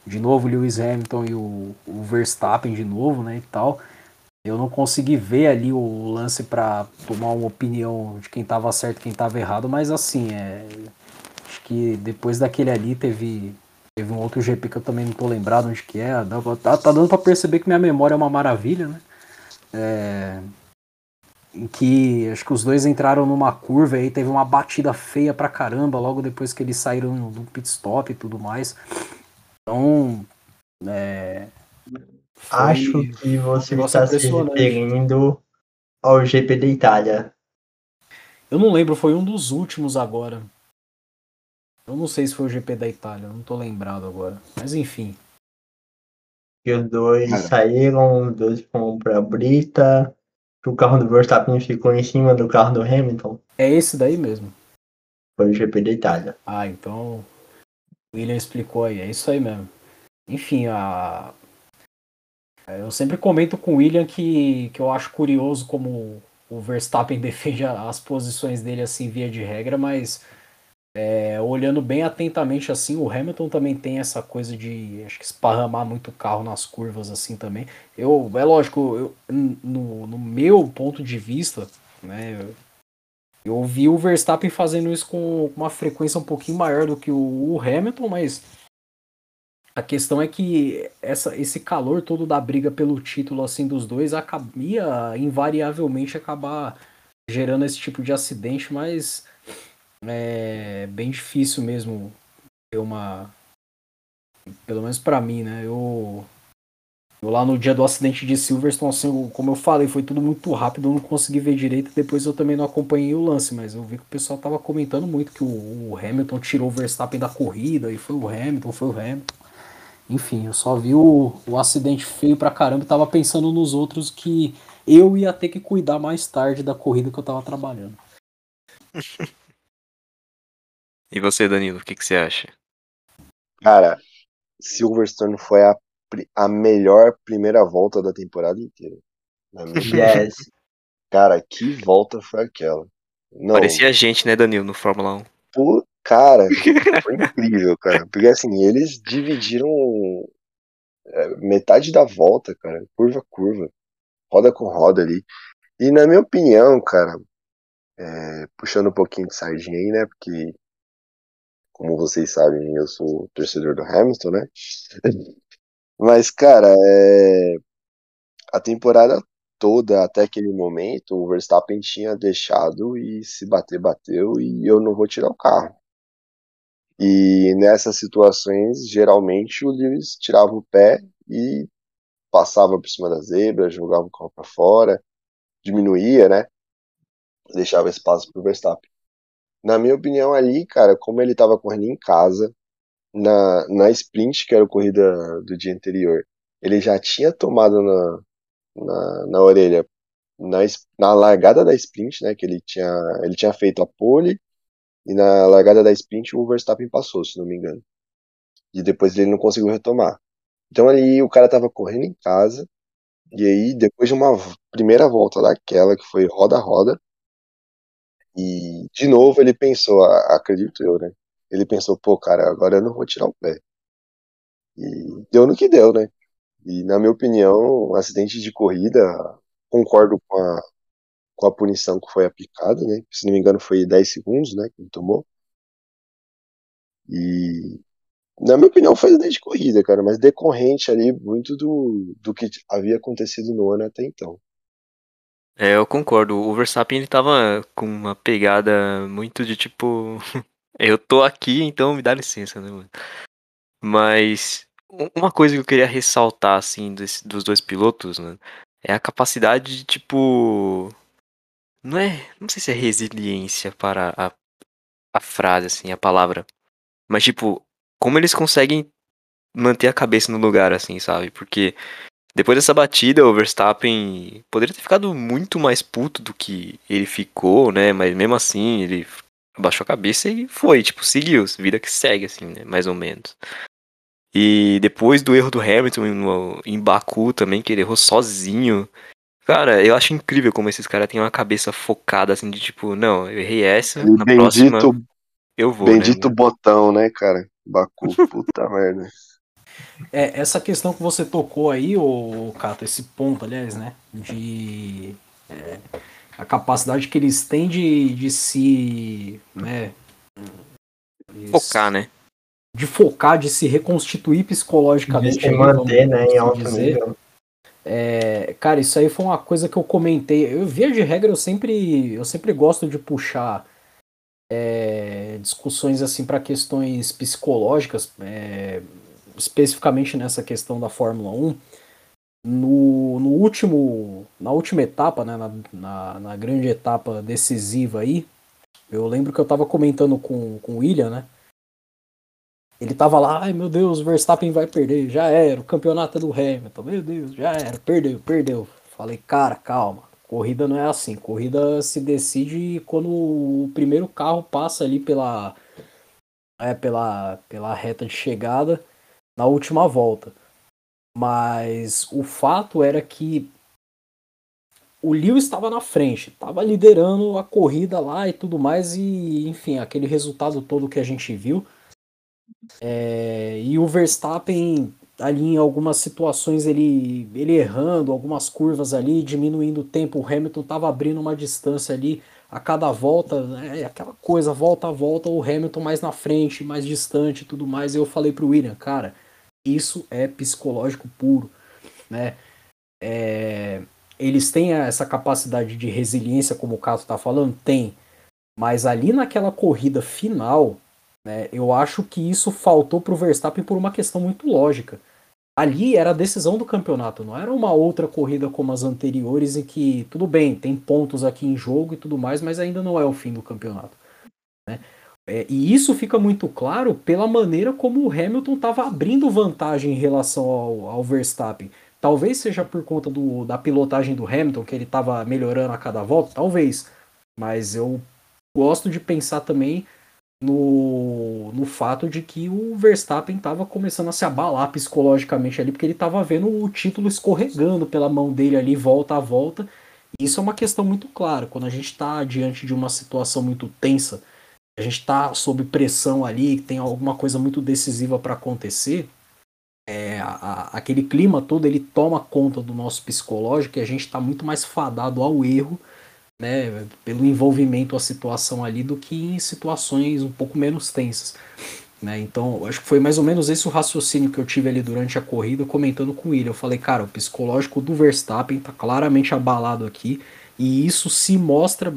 de novo, o Lewis Hamilton e o, o Verstappen de novo, né, e tal. Eu não consegui ver ali o lance para tomar uma opinião de quem estava certo quem estava errado, mas assim, é, acho que depois daquele ali teve Teve um outro GP que eu também não tô lembrado onde que é. Tá, tá dando para perceber que minha memória é uma maravilha, né? É, em que acho que os dois entraram numa curva e aí teve uma batida feia pra caramba logo depois que eles saíram do pit stop e tudo mais. Então, é, Acho que você está se referindo ao GP da Itália. Eu não lembro, foi um dos últimos agora. Eu não sei se foi o GP da Itália, não tô lembrado agora. Mas enfim. E os dois Cara. saíram, os dois foram pra Brita. O carro do Verstappen ficou em cima do carro do Hamilton. É esse daí mesmo. Foi o GP da Itália. Ah, então. William explicou aí, é isso aí mesmo. Enfim, a. Eu sempre comento com o William que, que eu acho curioso como o Verstappen defende as posições dele assim via de regra, mas é, olhando bem atentamente assim, o Hamilton também tem essa coisa de acho que esparramar muito carro nas curvas assim também. Eu, é lógico, eu, no, no meu ponto de vista, né, eu vi o Verstappen fazendo isso com uma frequência um pouquinho maior do que o, Hamilton, mas a questão é que essa, esse calor todo da briga pelo título assim dos dois acabia invariavelmente acabar gerando esse tipo de acidente, mas é bem difícil mesmo ter uma. Pelo menos para mim, né? Eu lá no dia do acidente de Silverstone, assim, como eu falei, foi tudo muito rápido, eu não consegui ver direito. Depois eu também não acompanhei o lance, mas eu vi que o pessoal tava comentando muito que o, o Hamilton tirou o Verstappen da corrida e foi o Hamilton, foi o Hamilton. Enfim, eu só vi o, o acidente feio pra caramba e tava pensando nos outros que eu ia ter que cuidar mais tarde da corrida que eu tava trabalhando. E você, Danilo, o que, que você acha? Cara, Silverstone foi a, a melhor primeira volta da temporada inteira. Yes. Cara, que volta foi aquela? Não, Parecia a gente, né, Danilo, no Fórmula 1. Pô, cara, foi incrível, cara. Porque assim, eles dividiram é, metade da volta, cara, curva a curva, roda com roda ali. E na minha opinião, cara, é, puxando um pouquinho de sardinha aí, né, porque como vocês sabem, eu sou torcedor do Hamilton, né? Mas, cara, é... a temporada toda, até aquele momento, o Verstappen tinha deixado e se bater, bateu e eu não vou tirar o carro. E nessas situações, geralmente o Lewis tirava o pé e passava por cima da zebra, jogava o carro para fora, diminuía, né? Deixava espaço para o Verstappen. Na minha opinião, ali, cara, como ele tava correndo em casa, na, na sprint, que era a corrida do dia anterior, ele já tinha tomado na, na, na orelha na, na largada da sprint, né? Que ele tinha, ele tinha feito a pole e na largada da sprint o Verstappen passou, se não me engano. E depois ele não conseguiu retomar. Então ali o cara tava correndo em casa, e aí depois de uma primeira volta daquela, que foi roda-roda, e, de novo, ele pensou, acredito eu, né? Ele pensou, pô, cara, agora eu não vou tirar o pé. E deu no que deu, né? E, na minha opinião, um acidente de corrida, concordo com a, com a punição que foi aplicada, né? Se não me engano, foi 10 segundos, né? Que ele tomou. E, na minha opinião, foi acidente de corrida, cara, mas decorrente ali muito do, do que havia acontecido no ano até então. É, eu concordo. O Verstappen ele tava com uma pegada muito de tipo. eu tô aqui, então me dá licença, né, mano? Mas uma coisa que eu queria ressaltar, assim, desse, dos dois pilotos, né? É a capacidade de, tipo. Não é. Não sei se é resiliência para a, a frase, assim, a palavra. Mas, tipo, como eles conseguem manter a cabeça no lugar, assim, sabe? Porque Depois dessa batida, o Verstappen poderia ter ficado muito mais puto do que ele ficou, né? Mas mesmo assim, ele abaixou a cabeça e foi, tipo, seguiu, vida que segue, assim, né? Mais ou menos. E depois do erro do Hamilton no, em Baku também, que ele errou sozinho. Cara, eu acho incrível como esses caras têm uma cabeça focada, assim, de tipo, não, eu errei essa, E na próxima bendito, eu vou, bendito né? botão, né, cara? Baku, puta merda. É, essa questão que você tocou aí, ô Cato, esse ponto, aliás, né? De. é, a capacidade que eles têm de, de se. Né, Focar, né? De focar, de se reconstituir De psicologicamente. se manter, né, em assim alto dizer. nível. É, cara, isso aí foi uma coisa que eu comentei. Eu, via de regra, eu sempre, eu sempre gosto de puxar é, discussões assim para questões psicológicas, é, especificamente nessa questão da Fórmula 1. No, no último, na última etapa, né, na, na, na grande etapa decisiva aí, eu lembro que eu tava comentando com, com o William, né? Ele tava lá, ai meu Deus, o Verstappen vai perder, já era, o campeonato é do Hamilton, meu Deus, já era, perdeu, perdeu. Falei, cara, calma, corrida não é assim, corrida se decide quando o primeiro carro passa ali pela, é, pela, pela reta de chegada na última volta. Mas o fato era que o Lewis estava na frente, estava liderando a corrida lá e tudo mais, e enfim, aquele resultado todo que a gente viu. É, e o Verstappen ali em algumas situações ele, ele errando, algumas curvas ali, diminuindo o tempo, o Hamilton estava abrindo uma distância ali a cada volta, é aquela coisa, volta a volta, o Hamilton mais na frente, mais distante tudo mais. E eu falei pro William, cara, isso é psicológico puro, né? É, eles têm essa capacidade de resiliência, como o Cato tá falando? Tem. Mas ali naquela corrida final, né, eu acho que isso faltou pro Verstappen por uma questão muito lógica. Ali era a decisão do campeonato, não era uma outra corrida como as anteriores em que, tudo bem, tem pontos aqui em jogo e tudo mais, mas ainda não é o fim do campeonato. Né? É, e isso fica muito claro pela maneira como o Hamilton estava abrindo vantagem em relação ao, ao Verstappen. Talvez seja por conta do, da pilotagem do Hamilton, que ele estava melhorando a cada volta, talvez. Mas eu gosto de pensar também no, no fato de que o Verstappen estava começando a se abalar psicologicamente ali, porque ele estava vendo o título escorregando pela mão dele ali, volta a volta. Isso é uma questão muito clara. Quando a gente está diante de uma situação muito tensa, a gente está sob pressão ali, tem alguma coisa muito decisiva para acontecer, é, a- a- aquele clima todo ele toma conta do nosso psicológico e a gente está muito mais fadado ao erro, né, pelo envolvimento a situação ali do que em situações um pouco menos tensas. Né? Então, acho que foi mais ou menos esse o raciocínio que eu tive ali durante a corrida, comentando com ele. Eu falei, cara, o psicológico do Verstappen tá claramente abalado aqui, e isso se mostra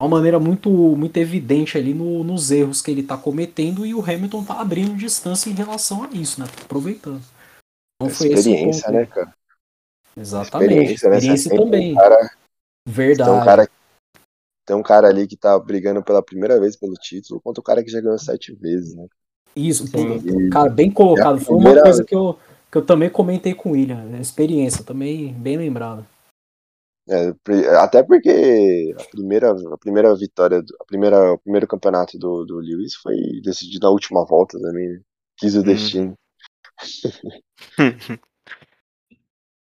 uma maneira muito, muito evidente ali no- nos erros que ele tá cometendo, e o Hamilton tá abrindo distância em relação a isso, né? Tá aproveitando. Então foi esse experiência, ponto. né, cara? Exatamente. Experiência, né? Experiência também. Um cara, Verdade. tem, um cara, tem um cara ali que tá brigando pela primeira vez pelo título contra o cara que já ganhou sete vezes, né? Isso, pô, cara, bem colocado. É Foi uma coisa que eu, que eu também comentei com o William. né? Experiência, também bem lembrado. É, até porque a primeira, a primeira vitória, a primeira, o primeiro campeonato do, do Lewis foi decidido na última volta também, né? Quis o Uhum. destino.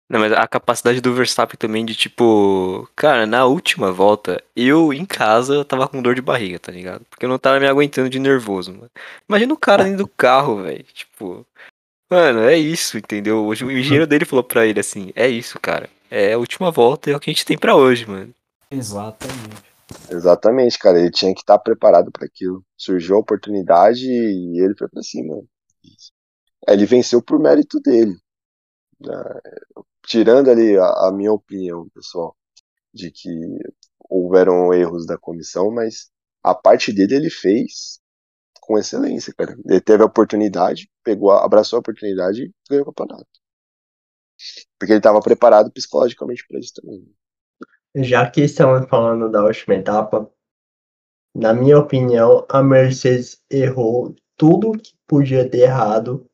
Não, mas a capacidade do Verstappen também de tipo, cara, na última volta, eu em casa tava com dor de barriga, tá ligado? Porque eu não tava me aguentando de nervoso, mano. Imagina o cara dentro do carro, velho. Tipo, mano, é isso, entendeu? Hoje o engenheiro dele falou pra ele assim: é isso, cara. É a última volta, é o que a gente tem pra hoje, mano. Exatamente. Exatamente, cara. Ele tinha que estar preparado para aquilo. Surgiu a oportunidade e ele foi pra cima. Aí Ele venceu por mérito dele. Ah, Tirando ali a, a minha opinião, pessoal, de que houveram erros da comissão, mas a parte dele ele fez com excelência, cara. Ele teve a oportunidade, pegou, a- abraçou a oportunidade e ganhou o campeonato. Porque ele estava preparado psicologicamente para isso também. Já que estamos falando da última etapa, na minha opinião, a Mercedes errou tudo que podia ter errado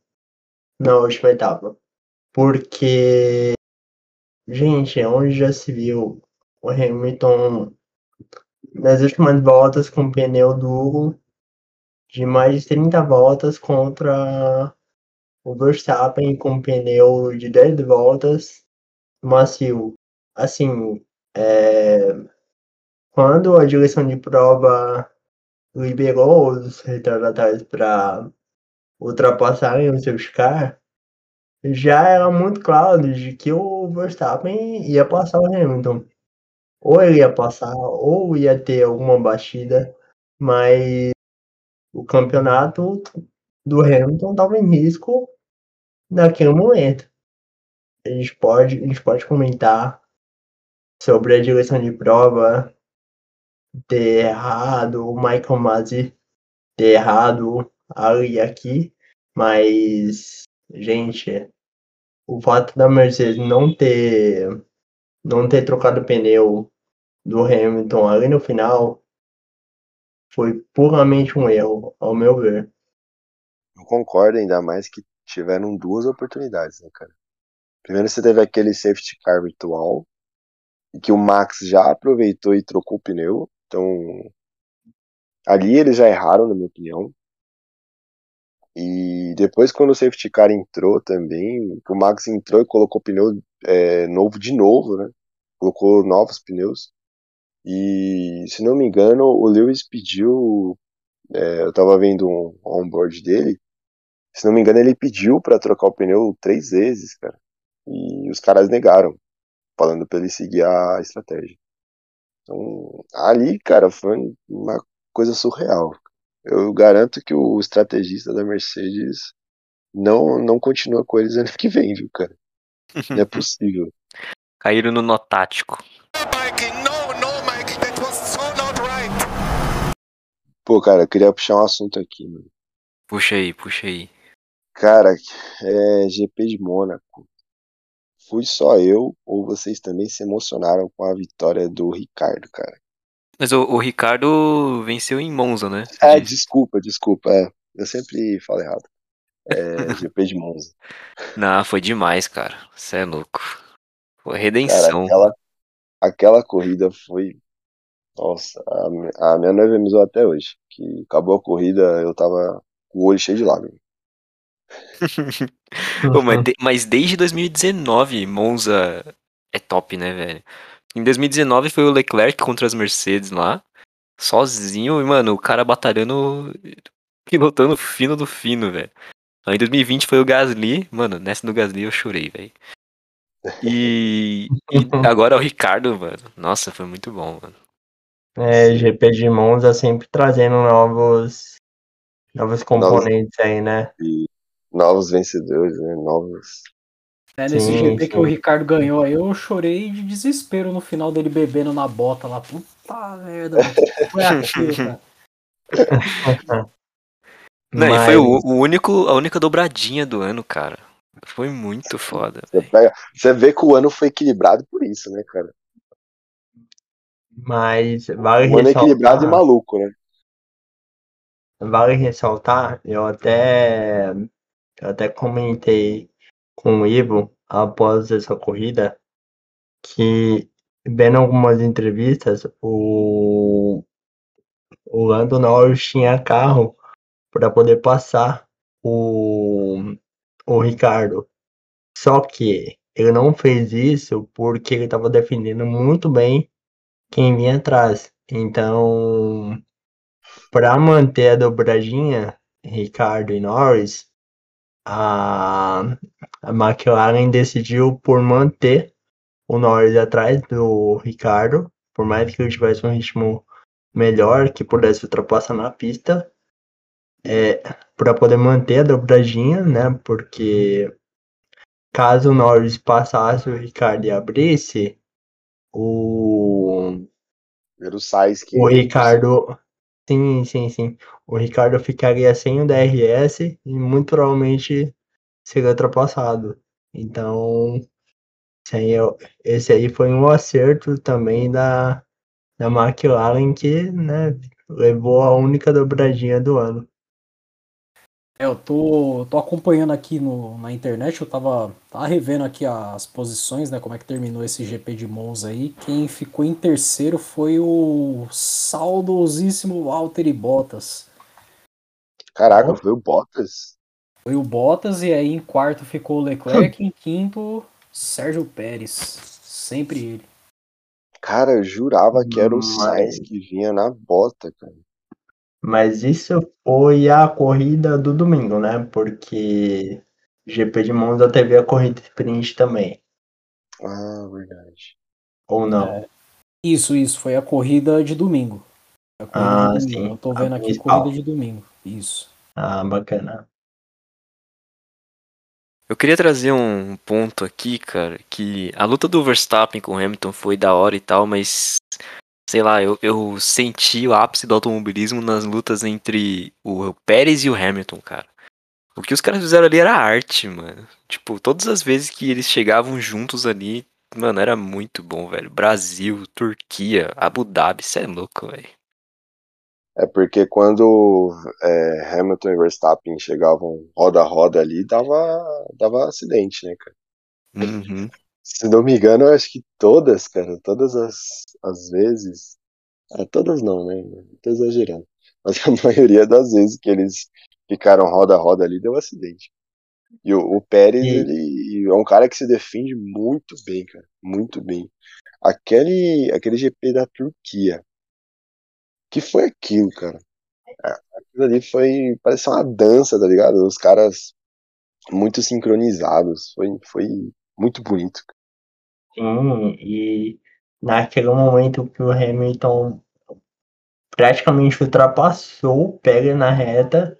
na última etapa. Porque gente, onde já se viu o Hamilton nas últimas voltas com pneu duro de mais de 30 voltas contra o Verstappen com pneu de 10 voltas macio. Assim, é, quando a direção de prova liberou os retardatários para ultrapassarem o seu car, já era muito claro de que o Verstappen ia passar o Hamilton. Ou ele ia passar, ou ia ter alguma batida, mas o campeonato do Hamilton estava em risco naquele momento. A gente pode, a gente pode comentar sobre a direção de prova ter errado, o Michael Masi ter errado ali e aqui, mas, gente, o fato da Mercedes não ter não ter trocado o pneu do Hamilton ali no final foi puramente um erro, ao meu ver. Concordo, ainda mais que tiveram duas oportunidades, né, cara? Primeiro você teve aquele safety car virtual, que o Max já aproveitou e trocou o pneu. Então, ali eles já erraram, na minha opinião. E depois, quando o safety car entrou também, o Max entrou e colocou pneu é, novo de novo, né? Colocou novos pneus. E, se não me engano, o Lewis pediu. É, eu tava vendo um onboard dele. Se não me engano, ele pediu para trocar o pneu três vezes, cara. E os caras negaram, falando pra ele seguir a estratégia. Então, ali, cara, foi uma coisa surreal. Eu garanto que o estrategista da Mercedes não, não continua com eles ano que vem, viu, cara? Não é possível. Caíram no nó tático. Pô, cara, eu queria puxar um assunto aqui, mano. Puxa aí, puxa aí. Cara, é GP de Mônaco. Fui só eu ou vocês também se emocionaram com a vitória do Ricardo, cara? Mas o, o Ricardo venceu em Monza, né? É, desculpa, desculpa. É, eu sempre falo errado. É GP de Monza. Não, foi demais, cara. Você é louco. Foi Cara, redenção. aquela, aquela corrida foi. Nossa, a, a minha noiva me zoou até hoje. Que acabou a corrida, eu tava com o olho cheio de lágrimas. Pô, mas, de- mas desde 2019, Monza é top, né, velho? Em 2019 foi o Leclerc contra as Mercedes lá, sozinho, e, mano, o cara batalhando, pilotando fino do fino, velho. Aí em 2020 foi o Gasly, mano, nessa do Gasly eu chorei, velho. E, e agora o Ricardo, mano. Nossa, foi muito bom, mano. É, GP de Monza sempre trazendo novos, novos componentes aí, né? E novos vencedores, né? Novos. É, nesse Sim, GP que sim. o Ricardo ganhou aí, eu chorei de desespero no final dele bebendo na bota lá. Puta merda, mano. que Foi aquilo, cara. Não, e Mas, foi o, o único, a única dobradinha do ano, cara. Foi muito foda, Você, velho. pega, você vê que o ano foi equilibrado por isso, né, cara? mas vale Um ano equilibrado e ressaltar, maluco, né? vale ressaltar, eu até, eu até comentei com o Ivo após essa corrida que vendo algumas entrevistas, o, o Lando Norris tinha carro para poder passar o, o Ricardo. Só que ele não fez isso porque ele estava defendendo muito bem quem vinha atrás. Então, para manter a dobradinha, Ricardo e Norris, a, a McLaren decidiu por manter o Norris atrás do Ricardo, por mais que ele tivesse um ritmo melhor, que pudesse ultrapassar na pista, é, para poder manter a dobradinha, né? Porque caso o Norris passasse o Ricardo e abrisse, o, Era o Sainz que. o Ricardo. Sim, sim, sim. O Ricardo ficaria sem o DRS e muito provavelmente seria ultrapassado. Então, esse aí, é- esse aí foi um acerto também da, da McLaren que né, levou a única dobradinha do ano. É, eu tô, tô acompanhando aqui no, na internet, eu tava, tava revendo aqui as posições, né? Como é que terminou esse GP de Monza aí. Quem ficou em terceiro foi o saudosíssimo Valtteri Bottas. Caraca, foi o Bottas? Foi o Bottas e aí em quarto ficou o Leclerc, em quinto Sérgio Pérez. Sempre ele. Cara, eu jurava que era o Sainz que vinha na bota, cara. Mas isso foi a corrida do domingo, né? Porque GP de Monza teve a corrida sprint também. Ah, verdade. Ou não? É. Isso, isso, foi a corrida de domingo. A corrida Ah, de domingo. sim, Eu tô a vendo aqui principal. corrida de domingo. Isso. Ah, bacana. Eu queria trazer um ponto aqui, cara, que a luta do Verstappen com o Hamilton foi da hora e tal, mas sei lá, eu, eu senti o ápice do automobilismo nas lutas entre o Pérez e o Hamilton, cara. O que os caras fizeram ali era arte, mano. Tipo, todas as vezes que eles chegavam juntos ali, mano, era muito bom, velho. Brasil, Turquia, Abu Dhabi, cê é louco, velho. É porque quando é, Hamilton e Verstappen chegavam roda a roda ali, dava, dava acidente, né, cara? Uhum. Se não me engano, eu acho que todas, cara, todas as, as vezes. ah, todas não, né? Tô exagerando. Mas a maioria das vezes que eles ficaram roda a roda ali, deu acidente. E o, o Pérez, ele é um cara que se defende muito bem, cara. Muito bem. Aquele, aquele GP da Turquia. Que foi aquilo, cara? É, Aquilo ali foi. Parece uma dança, tá ligado? Os caras muito sincronizados. Foi, foi muito bonito. Sim, e naquele momento que o Hamilton praticamente ultrapassou o Pérez na reta,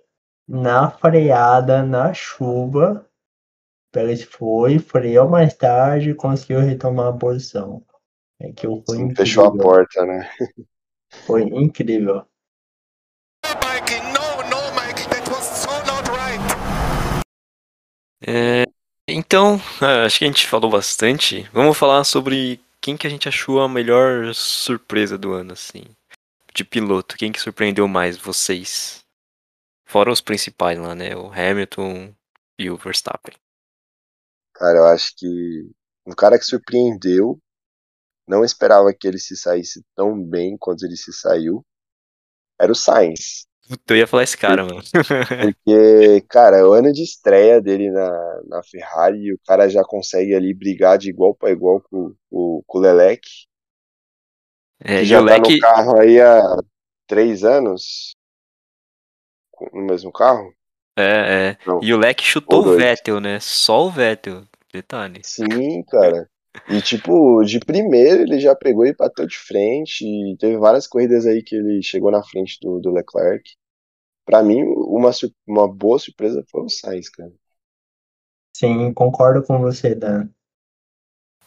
na freada, na chuva, o Pérez foi, freou mais tarde e conseguiu retomar a posição. É que foi Sim, fechou a incrível. porta, né? Foi incrível. É, então, ah, acho que a gente falou bastante. Vamos falar sobre quem que a gente achou a melhor surpresa do ano, assim. De piloto, quem que surpreendeu mais vocês? Fora os principais lá, né? O Hamilton e o Verstappen. Cara, eu acho que um cara que surpreendeu, não esperava que ele se saísse tão bem quanto ele se saiu, era o Sainz. Puta, Eu ia falar esse cara, mano. Porque, cara, é o ano de estreia dele na, na Ferrari e o cara já consegue ali brigar de igual para igual com, com, com o Lelec, É, que já o tá no carro aí há três anos, no mesmo carro. É, é. Não. E o Leque chutou Ou o. Vettel, né? Só o Vettel. Detalhe. Sim, cara. E tipo, de primeiro ele já pegou e bateu de frente. E teve várias corridas aí que ele chegou na frente do, do Leclerc. Pra mim, uma, uma boa surpresa foi o Sainz, cara. Sim, concordo com você, Dan.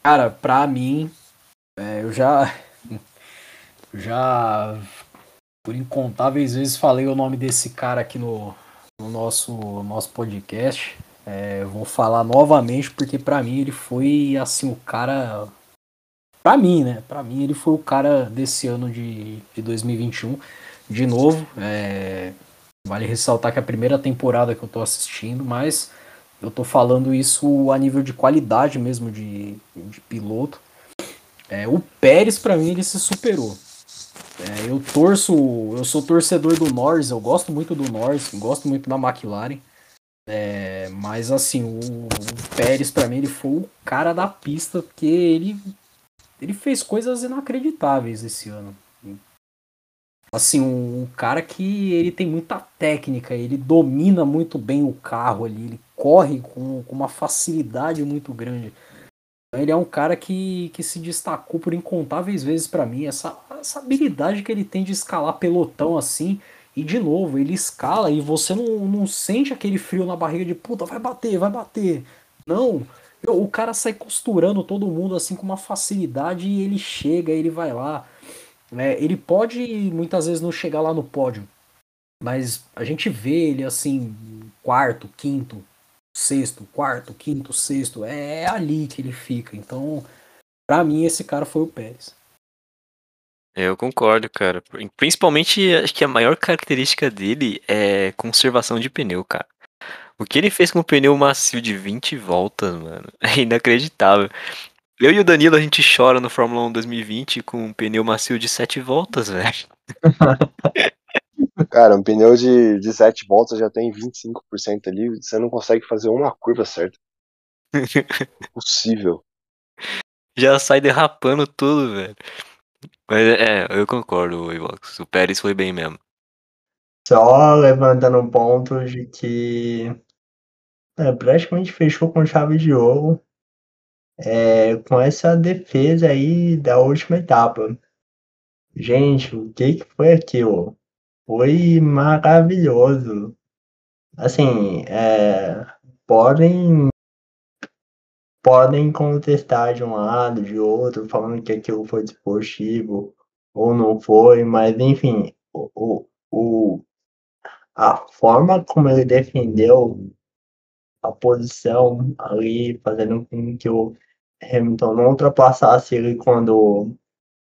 Cara, pra mim, é, eu já. Já. Por incontáveis vezes falei o nome desse cara aqui no, no nosso, nosso podcast. É, vou falar novamente porque pra mim ele foi assim o cara. Pra mim, né? Pra mim ele foi o cara desse ano de, de 2021. De novo, é, vale ressaltar que é a primeira temporada que eu tô assistindo, mas eu tô falando isso a nível de qualidade mesmo de, de piloto. É, o Pérez, pra mim, ele se superou. É, eu torço, eu sou torcedor do Norris, eu gosto muito do Norris, gosto muito da McLaren. É, mas assim, o, o Pérez, pra mim, ele foi o cara da pista, porque ele, ele fez coisas inacreditáveis esse ano. Assim, um, cara que ele tem muita técnica, ele domina muito bem o carro ali, ele corre com, com uma facilidade muito grande. Ele é um cara que, que se destacou por incontáveis vezes pra mim. Essa, essa habilidade que ele tem de escalar pelotão assim. E de novo, ele escala e você não, não sente aquele frio na barriga de puta, vai bater, vai bater. Não. O cara sai costurando todo mundo assim com uma facilidade e ele chega, ele vai lá. Né? ele pode muitas vezes não chegar lá no pódio, mas a gente vê ele assim, quarto, quinto, sexto, quarto, quinto, sexto. É ali que ele fica. Então, pra mim, esse cara foi o Pérez. Eu concordo, cara. Principalmente, acho que a maior característica dele é conservação de pneu, cara. O que ele fez com o pneu macio de 20 voltas, mano, é inacreditável. Eu e o Danilo, a gente chora no Fórmula 1 2020 com um pneu macio de 7 voltas, velho. Cara, um pneu de, de 7 voltas já tem 25% ali, você não consegue fazer uma curva certa. Impossível. Já sai derrapando tudo, velho. Mas é, eu concordo, Ivox. O Pérez foi bem mesmo. Só levantando um ponto de que é, praticamente fechou com chave de ouro é, com essa defesa aí da última etapa. Gente, o que, que foi aquilo? Foi maravilhoso. Assim, é, podem podem contestar de um lado, de outro, falando que aquilo foi desportivo ou não foi, mas enfim, o, o, a forma como ele defendeu a posição ali, fazendo com que o Hamilton não ultrapassasse ele quando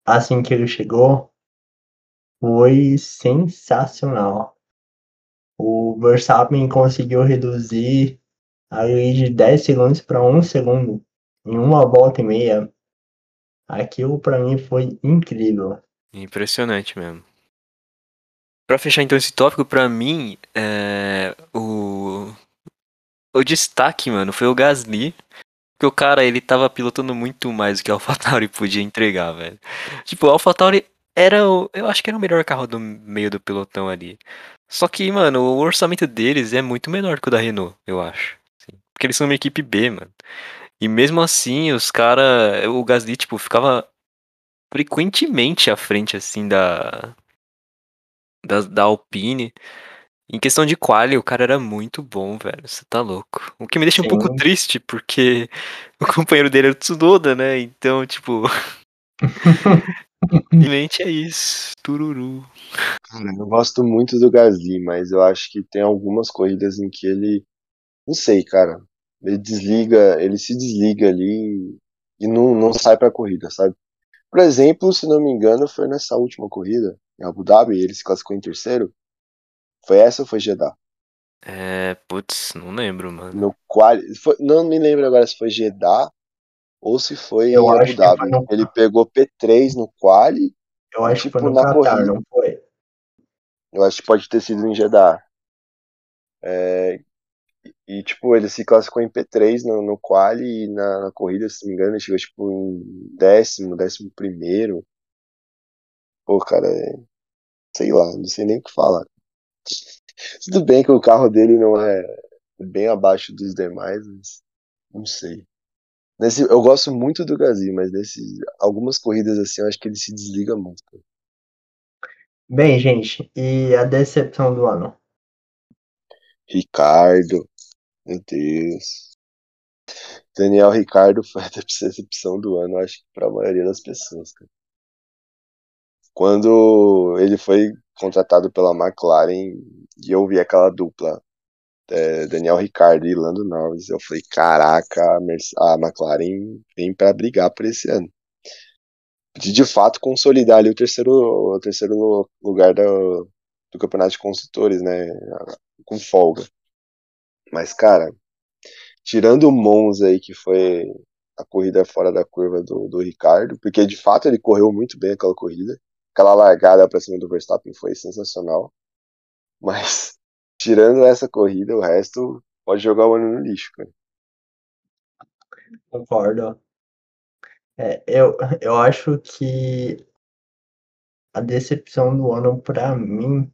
assim que ele chegou, foi sensacional. O Verstappen conseguiu reduzir ali de 10 segundos para 1 segundo em uma volta e meia. Aquilo para mim foi incrível. Impressionante mesmo. Pra fechar então esse tópico, pra mim, é, o, o destaque, mano, foi o Gasly. Porque o cara, ele tava pilotando muito mais do que o AlphaTauri podia entregar, velho. Tipo, o AlphaTauri era o, eu acho que era o melhor carro do meio do pelotão ali. Só que, mano, o orçamento deles é muito menor que o da Renault, eu acho. Assim, porque eles são uma equipe B, mano. E mesmo assim, os caras. O Gasly, tipo, ficava frequentemente à frente, assim, da. Da, da Alpine. Em questão de quali, o cara era muito bom, velho. Você tá louco. O que me deixa um pouco Sim. triste, porque o companheiro dele era o Tsunoda, né? Então, tipo. Infelizmente é isso. Tururu. Cara, eu gosto muito do Gasly, mas eu acho que tem algumas corridas em que ele. Não sei, cara. Ele desliga, ele se desliga ali e não, não sai pra corrida, sabe? Por exemplo, se não me engano, foi nessa última corrida, em Abu Dhabi, ele se classificou em terceiro. Foi essa ou foi Jeddah? É, putz, não lembro, mano. No qual, foi, não me lembro agora se foi Jeddah ou se foi Eu em Abu que Dhabi. foi no- Ele pegou P3 no quali, Eu acho que Tipo, foi no na Qatar, corrida. não foi? eu acho que pode ter sido em Jeddah. É, e tipo, ele se classificou em P3 no, no quali e na, na corrida, se não me engano, ele chegou tipo em décimo, décimo primeiro. Pô, cara, é- sei lá, não sei nem o que falar. Tudo bem que o carro dele não é bem abaixo dos demais, mas não sei. Nesse, eu gosto muito do Gasly, mas nesse, algumas corridas assim, eu acho que ele se desliga muito. Bem, gente, e a decepção do ano? Ricardo, meu Deus. Daniel Ricardo foi a decepção do ano, acho que pra maioria das pessoas, cara. Quando ele foi contratado pela McLaren e eu vi aquela dupla, é, Daniel Ricardo e Lando Norris, eu falei, caraca, a, a McLaren vem pra brigar por esse ano. De, de fato consolidar ali o terceiro, o terceiro lugar do, do campeonato de construtores, né? Com folga. Mas, cara, tirando o Monza aí, que foi a corrida fora da curva do, do Ricardo, porque de fato ele correu muito bem aquela corrida. Aquela largada pra cima do Verstappen foi sensacional. Mas, tirando essa corrida, o resto pode jogar o ano no lixo, cara. Concordo. É, eu, eu acho que a decepção do ano pra mim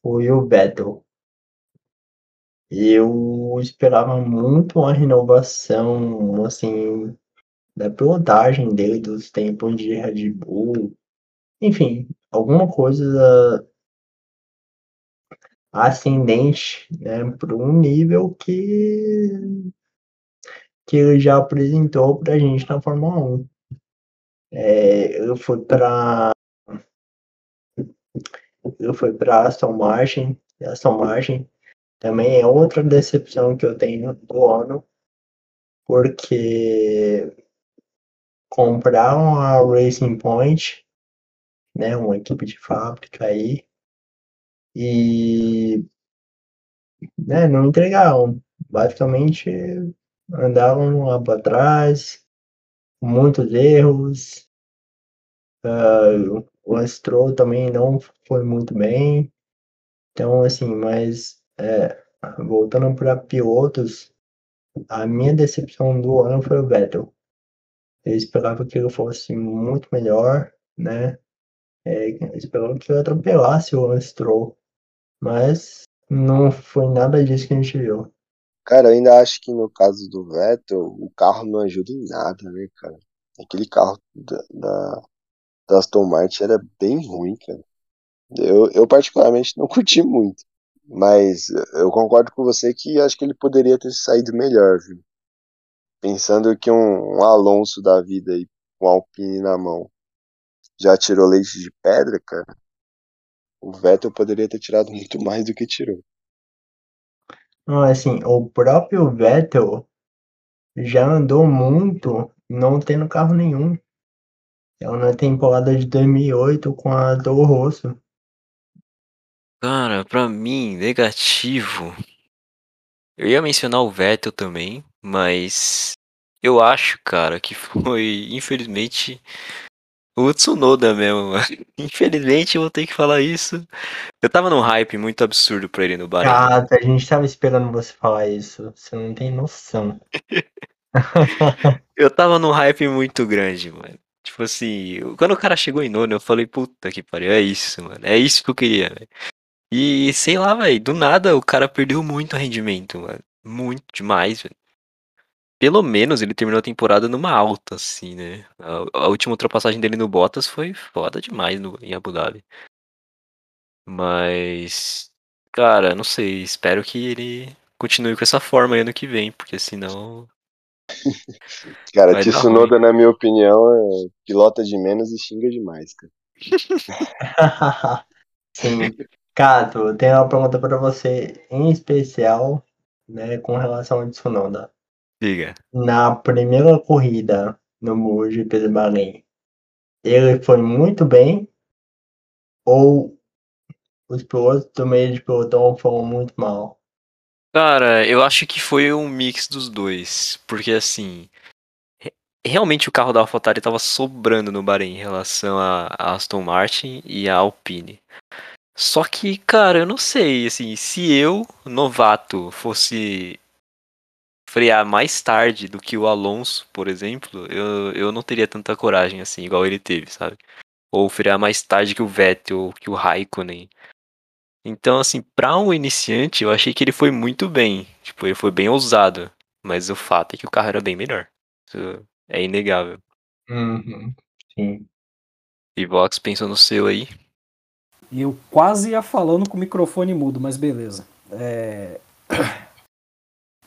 foi o Vettel. Eu esperava muito uma renovação, assim, da pilotagem dele, dos tempos de Red Bull. Enfim, alguma coisa ascendente, né, para um nível que, que ele já apresentou pra gente na Fórmula 1. É, ele foi para ele foi para Aston Martin, e Aston Martin também é outra decepção que eu tenho do ano, porque compraram a Racing Point, né, uma equipe de fábrica aí, e né, não entregaram. Basicamente, andaram lá para trás, muitos erros. Uh, o Stroll também não foi muito bem. Então, assim, mas é, voltando para pilotos, a minha decepção do ano foi o Vettel. Eu esperava que ele fosse muito melhor, né? É, eu que ele atropelasse o Stroll. Mas não foi nada disso que a gente viu. Cara, eu ainda acho que no caso do Vettel, o carro não ajuda em nada, né, cara? Aquele carro da, da, da Aston Martin era bem ruim, cara. Eu, eu particularmente não curti muito. Mas eu concordo com você que acho que ele poderia ter saído melhor, viu? Pensando que um, um Alonso da vida aí, com Alpine na mão, já tirou leite de pedra, cara. O Vettel poderia ter tirado muito mais do que tirou. Não, assim, o próprio Vettel já andou muito não tendo carro nenhum. É na temporada de 2008 com a Toro Rosso. Cara, pra mim, negativo. Eu ia mencionar o Vettel também, mas eu acho, cara, que foi, infelizmente, o Tsunoda mesmo. Infelizmente, eu vou ter que falar isso. Eu tava num hype muito absurdo pra ele no Bahrein. Ah, a gente tava esperando você falar isso. Você não tem noção. eu tava num hype muito grande, mano. Tipo assim, quando o cara chegou em nono, eu falei, puta que pariu, é isso, mano. É isso que eu queria, velho. E sei lá, velho, do nada o cara perdeu muito rendimento, mano. Muito demais, velho. Pelo menos ele terminou a temporada numa alta, assim, né? A, a última ultrapassagem dele no Bottas foi foda demais no, em Abu Dhabi. Mas. Cara, não sei. Espero que ele continue com essa forma aí ano que vem, porque senão. cara, Tsunoda, na minha opinião, é pilota de menos e xinga demais, cara. Sim. Cato, eu tenho uma pergunta para você em especial, né, com relação ao Tsunoda. Diga. Na primeira corrida no MotoGP de Bahrein, ele foi muito bem ou os pilotos do meio de pelotão foram muito mal? Cara, eu acho que foi um mix dos dois, porque assim, realmente o carro da AlphaTauri estava sobrando no Bahrein em relação a Aston Martin e a Alpine. Só que, cara, eu não sei, assim, se eu, novato, fosse frear mais tarde do que o Alonso, por exemplo, eu, eu não teria tanta coragem, assim, igual ele teve, sabe? Ou frear mais tarde que o Vettel, ou que o Raikkonen. Então, assim, pra um iniciante, eu achei que ele foi muito bem. Tipo, ele foi bem ousado. Mas o fato é que o carro era bem melhor. Isso é inegável. Uhum, sim. E Vox pensou no seu aí? E eu quase ia falando com o microfone mudo, mas beleza. É...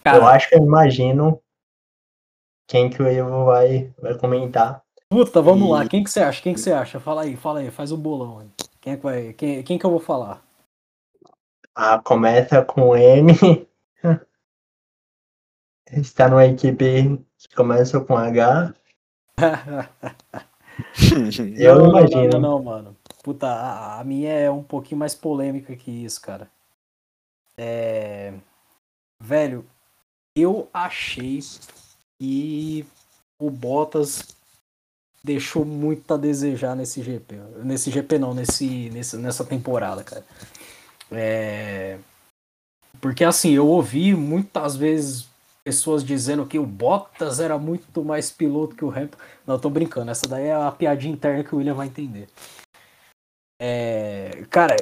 Cara, eu acho que eu imagino quem que o Ivo vai, vai comentar. Puta, vamos e... lá. Quem que você acha? Quem que você acha? Fala aí, fala aí, faz o um bolão aí. Quem é que vai. Quem, quem que eu vou falar? Ah, começa com M. Está numa equipe que começa com H. eu não, imagino. Não, não, não, mano. Puta, a, a, minha é um pouquinho mais polêmica que isso, cara. É. Velho, eu achei que o Bottas deixou muito a desejar nesse GP. Nesse GP não, nesse, nesse, nessa temporada, cara. É... Porque assim, eu ouvi muitas vezes pessoas dizendo que o Bottas era muito mais piloto que o Hamilton. Não, eu tô brincando, essa daí é a piadinha interna que o William vai entender. É, cara,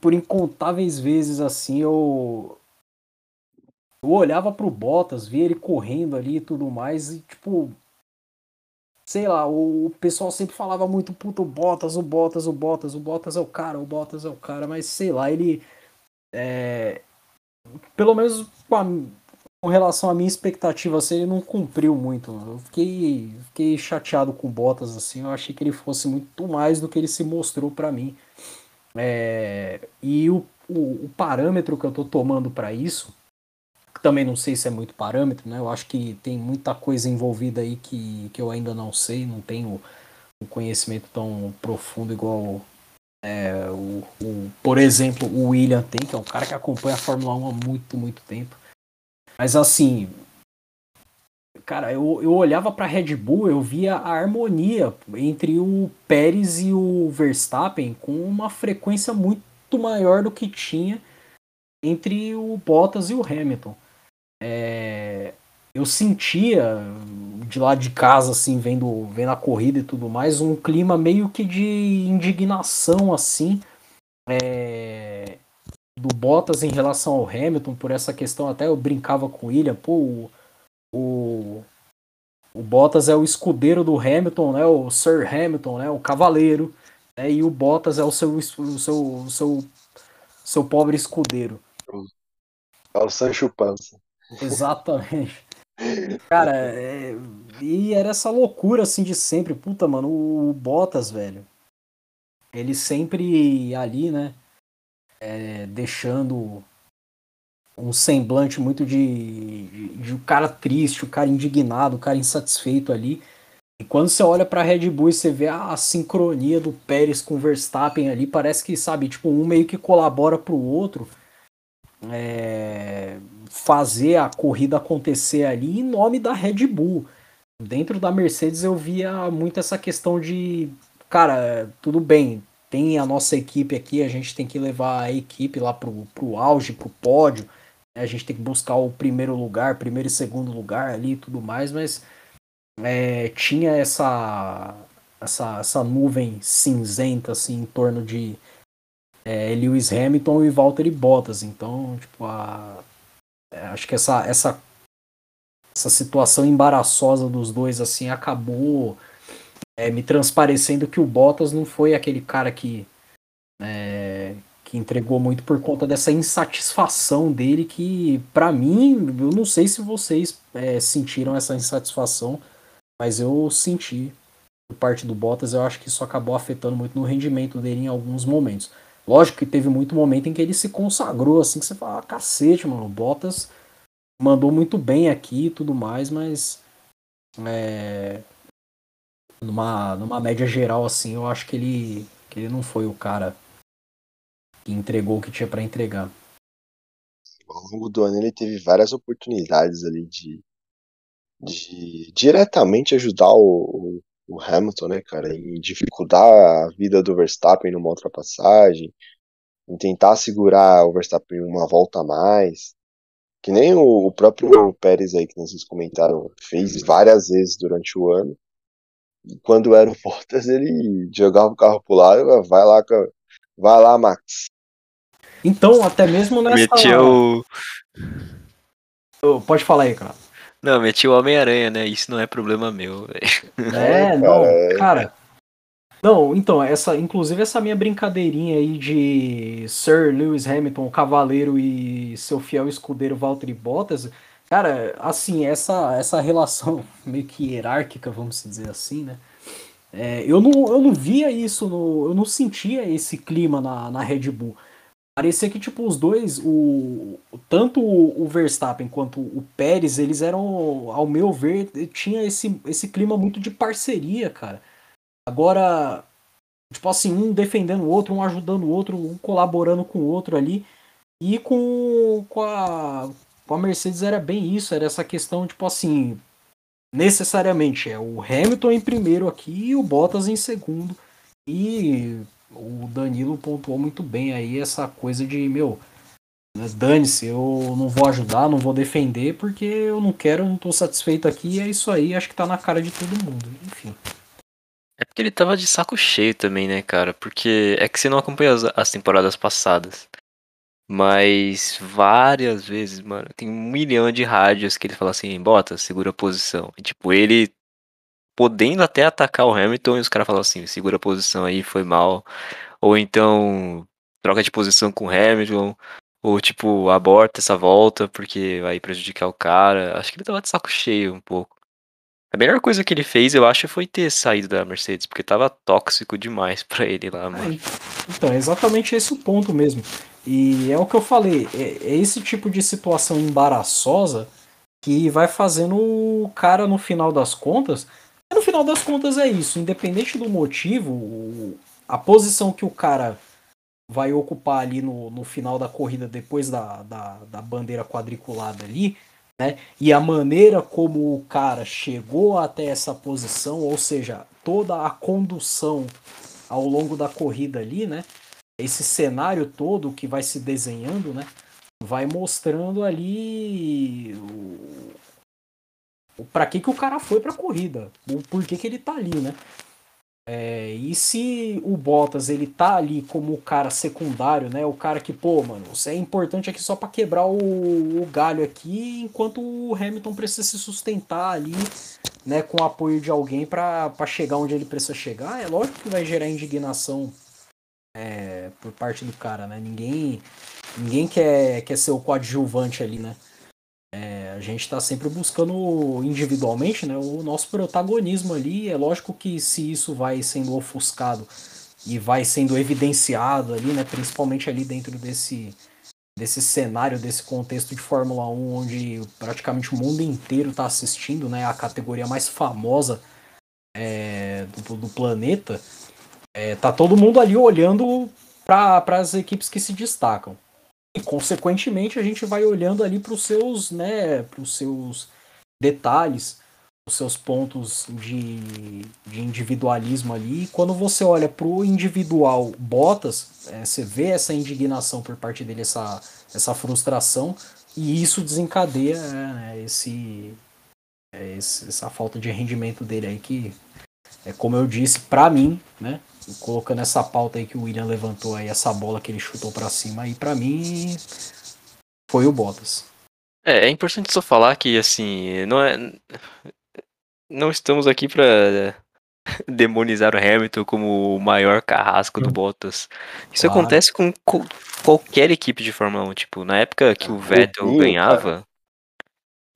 por incontáveis vezes assim eu eu olhava pro Bottas, via ele correndo ali e tudo mais e tipo sei lá, o, o pessoal sempre falava muito puto Bottas, o Bottas, o Bottas, o Bottas é o cara, o Bottas é o cara, mas sei lá, ele é, pelo menos com, a, com relação à minha expectativa, assim, ele não cumpriu muito. Eu fiquei, fiquei chateado com o Bottas, assim, eu achei que ele fosse muito mais do que ele se mostrou para mim. É, e o, o, o, parâmetro que eu tô tomando para isso, também não sei se é muito parâmetro, né? Eu acho que tem muita coisa envolvida aí que, que eu ainda não sei, não tenho um conhecimento tão profundo igual É, o, o, por exemplo, o William tem, que é um cara que acompanha a Fórmula 1 há muito, muito tempo. Mas assim, cara, eu, eu olhava para Red Bull, eu via a harmonia entre o Pérez e o Verstappen com uma frequência muito maior do que tinha entre o Bottas e o Hamilton. É, eu sentia de lá de casa, assim, vendo, vendo a corrida e tudo mais, um clima meio que de indignação, assim, é, do Bottas em relação ao Hamilton, por essa questão, até eu brincava com o William, pô, o, o, o Bottas é o escudeiro do Hamilton, né, o Sir Hamilton, né, o cavaleiro, né, e o Bottas é o seu, o seu, o seu, seu pobre escudeiro. É o Sancho Panza. Exatamente. Cara, é... e era essa loucura assim de sempre. Puta, mano, o Bottas, velho. Ele sempre ali, né? É... deixando um semblante muito de, de, de um cara triste, o um cara indignado, o um cara insatisfeito ali. E quando você olha pra Red Bull e você vê a sincronia do Pérez com o Verstappen ali, parece que, sabe, tipo, um meio que colabora pro outro. É fazer a corrida acontecer ali em nome da Red Bull. Dentro da Mercedes eu via muito essa questão de, cara, tudo bem, tem a nossa equipe aqui, a gente tem que levar a equipe lá pro, pro auge, pro pódio, né? a gente tem que buscar o primeiro lugar, primeiro e segundo lugar ali e tudo mais, mas é, tinha essa, essa, essa nuvem cinzenta assim em torno de é, Lewis Hamilton e Valtteri Bottas, então tipo a acho que essa, essa, essa situação embaraçosa dos dois assim acabou é, me transparecendo que o Bottas não foi aquele cara que é, que entregou muito por conta dessa insatisfação dele que para mim eu não sei se vocês é, sentiram essa insatisfação mas eu senti por parte do Bottas eu acho que isso acabou afetando muito no rendimento dele em alguns momentos Lógico que teve muito momento em que ele se consagrou, assim, que você fala, ah, cacete, mano, Bottas mandou muito bem aqui e tudo mais, mas é, numa, numa média geral, assim, eu acho que ele, que ele não foi o cara que entregou o que tinha para entregar. Ao longo do ano ele teve várias oportunidades ali de, de diretamente ajudar o, o Hamilton, né, cara, em dificultar a vida do Verstappen numa ultrapassagem, em tentar segurar o Verstappen uma volta a mais, que nem o, próprio Pérez aí que vocês comentaram fez várias vezes durante o ano. E quando era o Bottas, ele jogava o carro pro lado, vai lá, vai lá, Max. Então, até mesmo nessa. Meteu. Pode falar aí, cara. Não, meti o Homem-Aranha, né? Isso não é problema meu, velho. É, não, cara. Não, então, essa, inclusive essa minha brincadeirinha aí de Sir Lewis Hamilton, o cavaleiro e seu fiel escudeiro Valtteri Bottas, cara, assim, essa, essa relação meio que hierárquica, vamos dizer assim, né? É, eu, não, eu não via isso, no, eu não sentia esse clima na, na Red Bull. Parecia que, tipo, os dois, o, tanto o Verstappen quanto o Pérez, eles eram, ao meu ver, tinha esse, esse clima muito de parceria, cara. Agora, tipo assim, um defendendo o outro, um ajudando o outro, um colaborando com o outro ali. E com, com, a, com a Mercedes era bem isso, era essa questão, tipo assim, necessariamente é o Hamilton em primeiro aqui e o Bottas em segundo. E o Danilo pontuou muito bem aí essa coisa de, meu, dane-se, eu não vou ajudar, não vou defender, porque eu não quero, não tô satisfeito aqui, é isso aí, acho que tá na cara de todo mundo, enfim. É porque ele tava de saco cheio também, né, cara? Porque é que você não acompanha as, as temporadas passadas. Mas várias vezes, mano, tem um milhão de rádios que ele fala assim, bota, segura a posição. E tipo, ele podendo até atacar o Hamilton e os caras falam assim, segura a posição aí, foi mal. Ou então troca de posição com o Hamilton. Ou tipo, aborta essa volta porque vai prejudicar o cara. Acho que ele tava de saco cheio um pouco. A melhor coisa que ele fez, eu acho, foi ter saído da Mercedes, porque tava tóxico demais pra ele lá, mano. então, é exatamente esse o ponto mesmo. E é o que eu falei, é, é esse tipo de situação embaraçosa que vai fazendo o cara, no final das contas, no final das contas é isso, independente do motivo, a posição que o cara vai ocupar ali no, no final da corrida, depois da, da, da bandeira quadriculada ali, né? E a maneira como o cara chegou até essa posição, ou seja, toda a condução ao longo da corrida ali, né? Esse cenário todo que vai se desenhando, né? Vai mostrando ali o para que, que o cara foi para a corrida, o porquê que ele tá ali, né? É, e se o Bottas ele tá ali como o cara secundário, né? O cara que, pô, mano, você é importante aqui só para quebrar o, o, galho aqui, enquanto o Hamilton precisa se sustentar ali, né? Com o apoio de alguém para chegar onde ele precisa chegar. É lógico que vai gerar indignação é, por parte do cara, né? Ninguém, ninguém quer, quer ser o coadjuvante ali, né? É, a gente está sempre buscando individualmente né, o nosso protagonismo ali. É lógico que se isso vai sendo ofuscado e vai sendo evidenciado ali, né, principalmente ali dentro desse, desse cenário, desse contexto de Fórmula 1, onde praticamente o mundo inteiro está assistindo, né, a categoria mais famosa é, do, do, planeta, é, tá todo mundo ali olhando para as equipes que se destacam. E consequentemente a gente vai olhando ali para os seus, né, para os seus detalhes, os seus pontos de, de individualismo ali. E quando você olha para o individual Bottas, é, você vê essa indignação por parte dele, essa, essa frustração, e isso desencadeia né, esse, é, esse, essa falta de rendimento dele aí que é como eu disse, para mim, né, colocando essa pauta aí que o William levantou aí, essa bola que ele chutou para cima aí, para mim foi o Bottas. É, é importante só falar que assim, não é não estamos aqui para demonizar o Hamilton como o maior carrasco do Bottas. Isso claro. acontece com qualquer equipe de Fórmula 1, tipo, na época que o Vettel Rubinho, ganhava cara.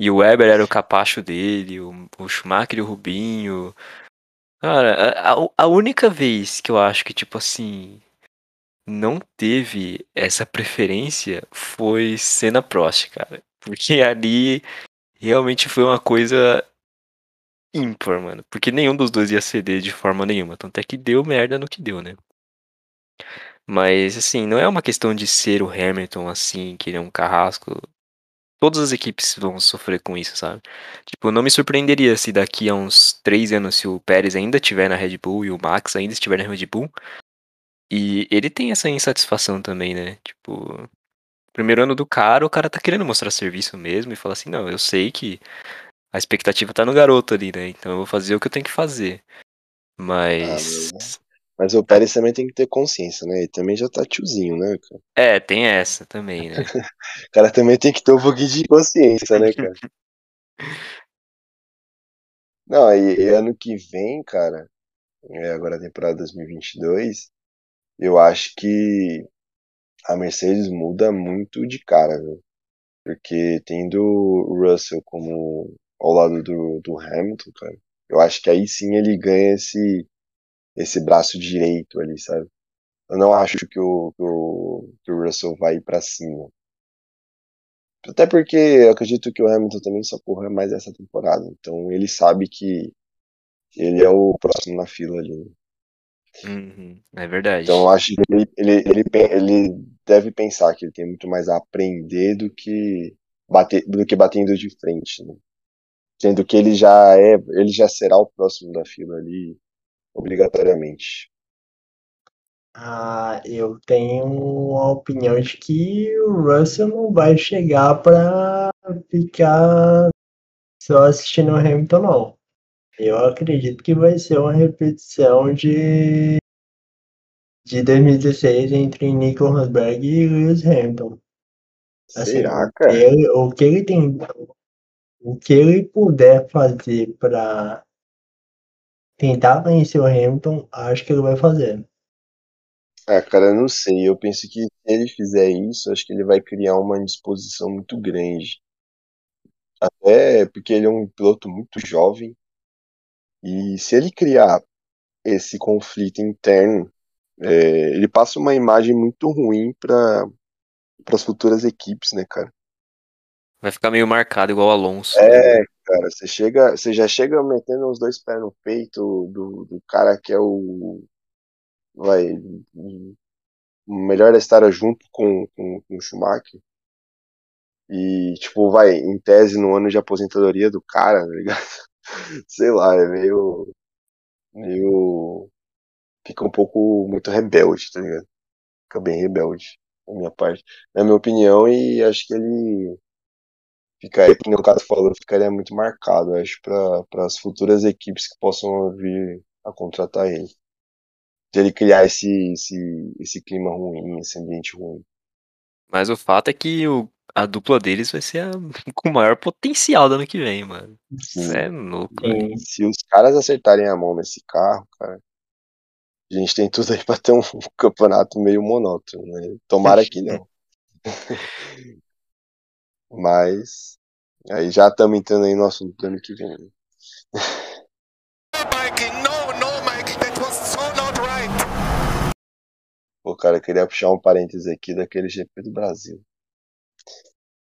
e o Weber era o capacho dele, o, o Schumacher e o Rubinho, Cara, a, a única vez que eu acho que, tipo assim, não teve essa preferência foi Cena Prost, cara. Porque ali realmente foi uma coisa ímpar, mano. Porque nenhum dos dois ia ceder de forma nenhuma. Tanto é que deu merda no que deu, né? Mas, assim, não é uma questão de ser o Hamilton, assim, que ele é um carrasco todas as equipes vão sofrer com isso, sabe? Tipo, não me surpreenderia se daqui a uns três anos, se o Pérez ainda estiver na Red Bull e o Max ainda estiver na Red Bull. E ele tem essa insatisfação também, né? Tipo, primeiro ano do cara, o cara tá querendo mostrar serviço mesmo e fala assim: não, eu sei que a expectativa tá no garoto ali, né? Então eu vou fazer o que eu tenho que fazer. Mas. Ah, mas o Pérez também tem que ter consciência, né? Ele também já tá tiozinho, né, cara? É, tem essa também, né? o cara também tem que ter um pouquinho de consciência, né, cara? Não, e, e ano que vem, cara, é agora a temporada 2022, eu acho que a Mercedes muda muito de cara, viu? Porque tendo o Russell como ao lado do, do Hamilton, cara, eu acho que aí sim ele ganha esse esse braço direito ali, sabe? Eu não acho que o, que o, que o Russell vai para cima. Até porque eu acredito que o Hamilton também só corre mais essa temporada. Então ele sabe que ele é o próximo na fila ali. Né? Uhum, é verdade. Então eu acho que ele, ele, ele, ele, deve pensar que ele tem muito mais a aprender do que bater, do que batendo de frente. Né? Sendo que ele já é, ele já será o próximo da fila ali obrigatoriamente? Ah, eu tenho a opinião de que o Russell não vai chegar para ficar só assistindo o Hamilton, não. Eu acredito que vai ser uma repetição de, de 2016 entre Nico Rosberg e Lewis Hamilton. Assim, Será, cara? Ele, o que ele tem, o que ele puder fazer para tentar vencer o Hamilton, acho que ele vai fazer. Ah, cara, não sei. Eu penso que se ele fizer isso, acho que ele vai criar uma indisposição muito grande. Até porque ele é um piloto muito jovem. E se ele criar esse conflito interno, é, ele passa uma imagem muito ruim para as futuras equipes, né, cara? Vai ficar meio marcado igual o Alonso. É, cara. Você chega, você já chega metendo os dois pés no peito do, do cara que é o vai. O melhor é estar junto com, com, com o Schumacher. E, tipo, vai, em tese, no ano de aposentadoria do cara, tá ligado? Sei lá, é meio. meio. Fica um pouco muito rebelde, tá ligado? Fica bem rebelde, da minha parte. Na minha opinião, e acho que ele. Ficaria, que o caso falou, ficaria muito marcado, acho, para as futuras equipes que possam vir a contratar ele. De ele criar esse, esse, esse clima ruim, esse ambiente ruim. Mas o fato é que o, a dupla deles vai ser a, com o maior potencial do ano que vem, mano. Isso é louco. Sim. Se os caras acertarem a mão nesse carro, cara, a gente tem tudo aí pra ter um campeonato meio monótono, né? Tomara que não. Mas aí já estamos entrando aí no assunto do ano que vem. né? Pô, cara, eu queria puxar um parêntese aqui daquele GP do Brasil.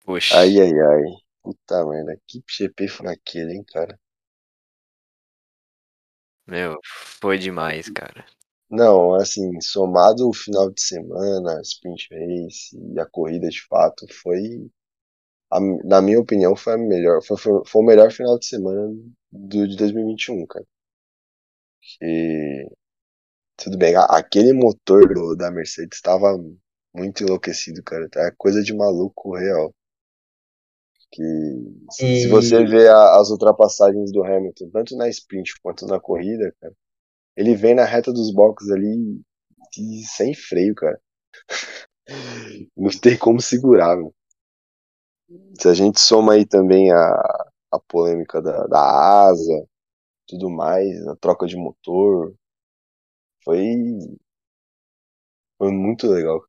Poxa. Ai, ai, ai. Puta merda, que GP foi aquele, hein, cara? Meu, foi demais, cara. Não, assim, somado o final de semana, sprint race e a corrida de fato, foi, a- na minha opinião, foi a melhor, foi, foi, foi o melhor final de semana do, de 2021, cara. Que, tudo bem, aquele motor do- da Mercedes estava muito enlouquecido, cara? É coisa de maluco real. Que, se E- você vê a- as ultrapassagens do Hamilton, tanto na sprint quanto na corrida, cara, ele vem na reta dos boxes ali sem freio, cara. Não tem como segurar, meu. Se a gente soma aí também a, a polêmica da, da asa, tudo mais, a troca de motor, foi, foi muito legal.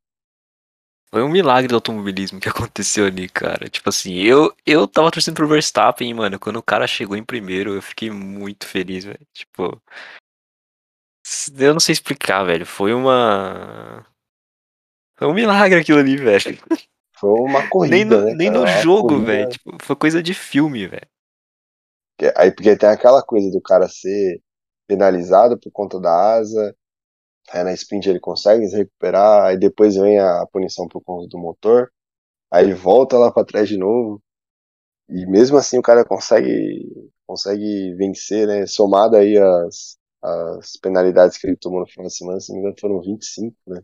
Foi um milagre do automobilismo que aconteceu ali, cara. Tipo assim, eu, eu tava torcendo pro Verstappen, mano. Quando o cara chegou em primeiro, eu fiquei muito feliz, velho. Tipo. Eu não sei explicar, velho. Foi uma. Foi um milagre aquilo ali, velho. Foi uma corrida, Nem no, né, nem no jogo, velho. Tipo, foi coisa de filme, velho. que- Aí porque tem aquela coisa do cara ser penalizado por conta da asa, aí na sprint ele consegue se recuperar, aí depois vem a punição por conta do motor, aí ele volta lá pra trás de novo, e mesmo assim o cara consegue consegue vencer, né? Somado aí as, as penalidades que ele tomou no final de semana, se não me engano foram 25, né?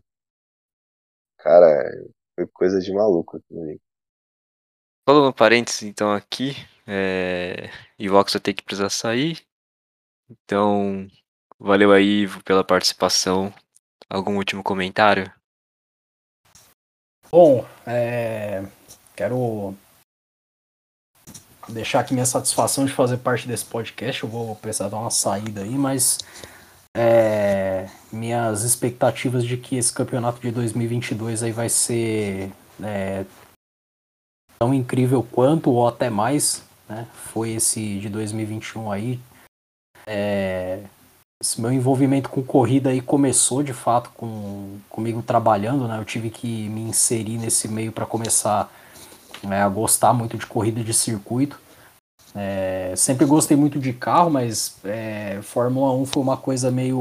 Cara, foi coisa de maluco aquilo ali. Falando um parênteses, então, aqui. É... Ivox vai ter que precisar sair. Então, valeu aí pela participação. Algum último comentário? Bom, é, quero deixar aqui minha satisfação de fazer parte desse podcast. Eu vou precisar dar uma saída aí, mas é, minhas expectativas de que esse campeonato de 2022 aí vai ser é, tão incrível quanto ou até mais, né? Foi esse de 2021 aí. É, esse meu envolvimento com corrida aí começou de fato com comigo trabalhando, né? Eu tive que me inserir nesse meio para começar né, a gostar muito de corrida de circuito. É, sempre gostei muito de carro, mas é, Fórmula 1 foi uma coisa meio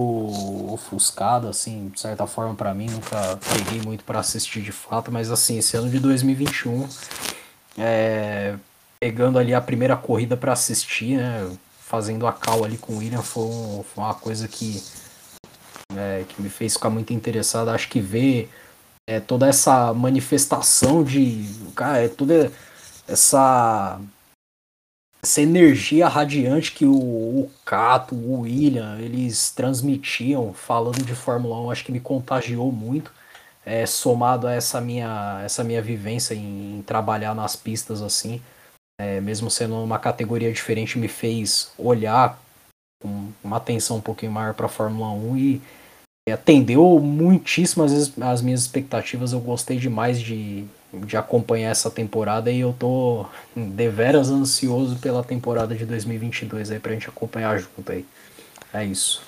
ofuscada, assim, de certa forma para mim. Nunca peguei muito para assistir de fato, mas assim, esse ano de 2021, é, pegando ali a primeira corrida para assistir, né? Fazendo a cal ali com o William foi, um- foi uma coisa que, é, que me fez ficar muito interessado. Acho que ver é, toda essa manifestação de. Cara, é toda essa. Essa energia radiante que o, o Cato, o William, eles transmitiam falando de Fórmula 1, acho que me contagiou muito. É, somado a essa minha, essa minha vivência em, em trabalhar nas pistas assim, é, mesmo sendo uma categoria diferente, me fez olhar com uma atenção um pouquinho maior para a Fórmula 1 e atendeu muitíssimo às vezes as minhas expectativas. Eu gostei demais de, de acompanhar essa temporada e eu tô deveras ansioso pela temporada de 2022 aí pra gente acompanhar junto aí. É isso.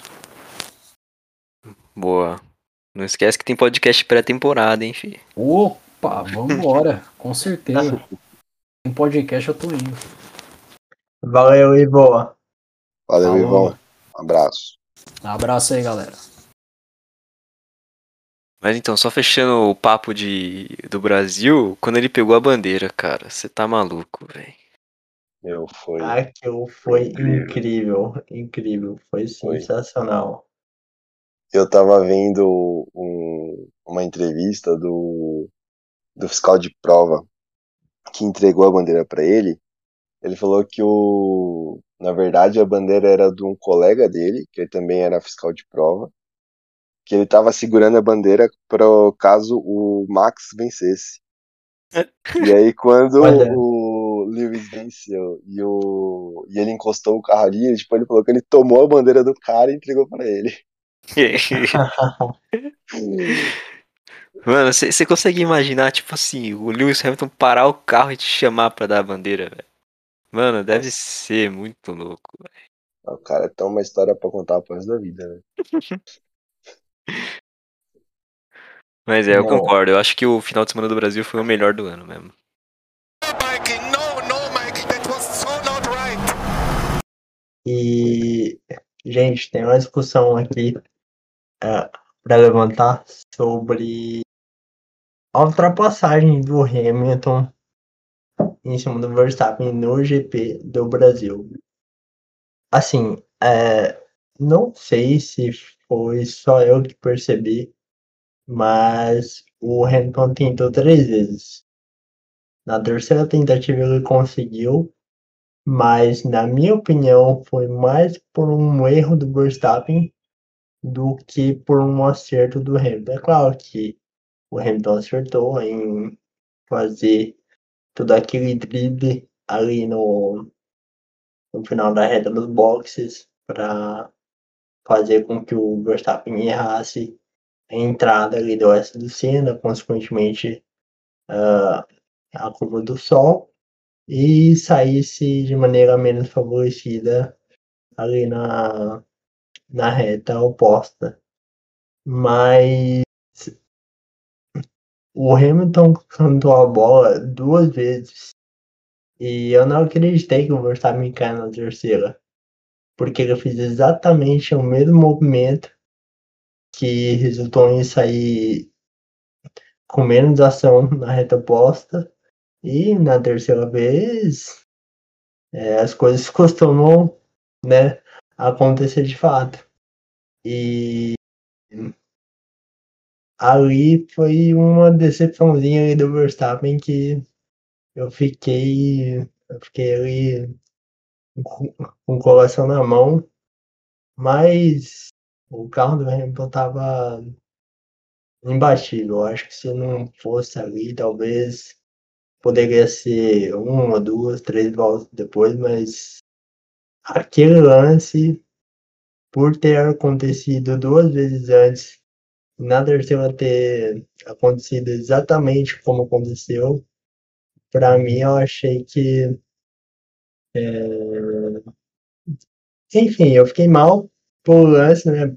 Boa. Não esquece que tem podcast pré-temporada, hein, fi. Opa, vambora, com certeza. Em podcast eu tô indo. Valeu, Ivo. Valeu, Falou. Ivão. Um abraço. Um abraço aí, galera. Mas então, só fechando o papo de, do Brasil, quando ele pegou a bandeira, cara, você tá maluco, velho. Meu, foi. Aquilo foi Incrível. incrível, incrível, foi sensacional. Eu tava vendo um- uma entrevista do, do fiscal de prova que entregou a bandeira pra ele. Ele falou que o, na verdade a bandeira era de um colega dele, que ele também era fiscal de prova, que ele tava segurando a bandeira para caso o Max vencesse. E aí quando Olha. o Lewis venceu e, o, e ele encostou o carro ali, tipo, ele falou que ele tomou a bandeira do cara e entregou pra ele. Mano, você consegue imaginar, tipo assim, o Lewis Hamilton parar o carro e te chamar pra dar a bandeira, velho? Mano, deve ser muito louco, velho. O cara tem uma história pra contar pro resto da vida, né? Mas é, eu concordo. Eu acho que o final de semana do Brasil foi o melhor do ano mesmo. E, gente, tem uma discussão aqui para levantar sobre a ultrapassagem do Hamilton em cima do Verstappen no GP do Brasil. Assim, é, não sei se foi só eu que percebi, mas o Hamilton tentou três vezes. Na terceira tentativa ele conseguiu, mas na minha opinião foi mais por um erro do Verstappen do que por um acerto do Hamilton. É claro que o Hamilton acertou em fazer todo aquele drible ali no, no final da reta dos boxes para fazer com que o Verstappen errasse entrada ali do S do Senna, consequentemente ah, a curva do Sol e saísse de maneira menos favorecida ali na, na reta oposta. Mas o Hamilton cantou a bola duas vezes e eu não acreditei que o Verstappen caiu na terceira, porque ele fez exatamente o mesmo movimento que resultou em sair com menos ação na reta oposta e na terceira vez é, as coisas costumam né, acontecer de fato. E ali foi uma decepçãozinha aí do Verstappen que eu fiquei. Eu fiquei ali com, com o coração na mão, mas o carro do Hamilton tava imbatível. Eu acho que se não fosse ali, talvez poderia ser uma, duas, três voltas depois, mas aquele lance, por ter acontecido duas vezes antes, na terceira ter acontecido exatamente como aconteceu, para mim eu achei que. é, Enfim, eu fiquei mal por lance, né?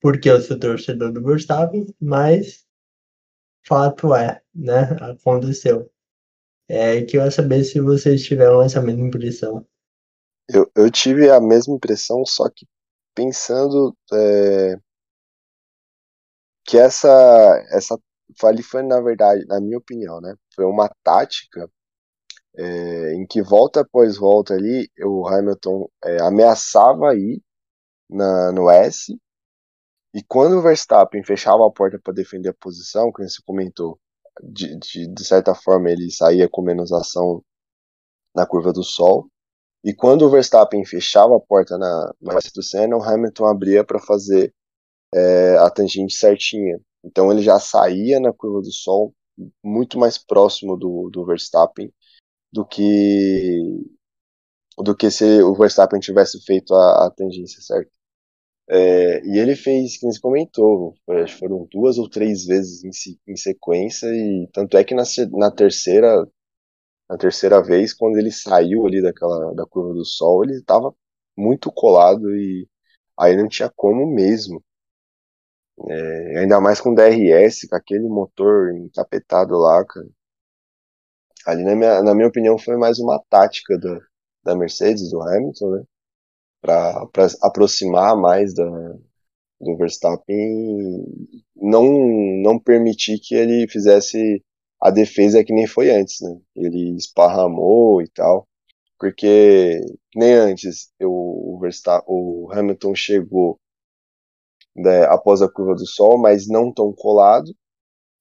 Porque eu sou torcedor do Verstappen, mas fato é, né? Aconteceu. É que eu ia saber se vocês tiveram essa mesma impressão. Eu, eu tive a mesma impressão, só que pensando é, que essa, essa ali foi, na verdade, na minha opinião, né? Foi uma tática é, em que volta após volta ali, o Hamilton é, ameaçava ir na, no S, e quando o Verstappen fechava a porta para defender a posição, como você comentou, de, de, de certa forma ele saía com menos ação na curva do Sol, e quando o Verstappen fechava a porta na, no S do Senna, o Hamilton abria para fazer é, a tangente certinha. Então ele já saía na curva do Sol muito mais próximo do, do Verstappen do que do que se o Verstappen tivesse feito a, a tangência certa. É, e ele fez, como você comentou, que foram duas ou três vezes em, em sequência, e tanto é que na, na terceira na terceira vez, quando ele saiu ali daquela da curva do sol, ele estava muito colado e aí não tinha como mesmo. É, ainda mais com DRS, com aquele motor encapetado lá, cara. Ali, na minha, na minha opinião, foi mais uma tática da Mercedes, do Hamilton, né? Pra aproximar mais da, do Verstappen não, não permitir que ele fizesse a defesa que nem foi antes, né? Ele esparramou e tal, porque nem antes eu, o, Verstappen, o Hamilton chegou né, após a curva do sol, mas não tão colado.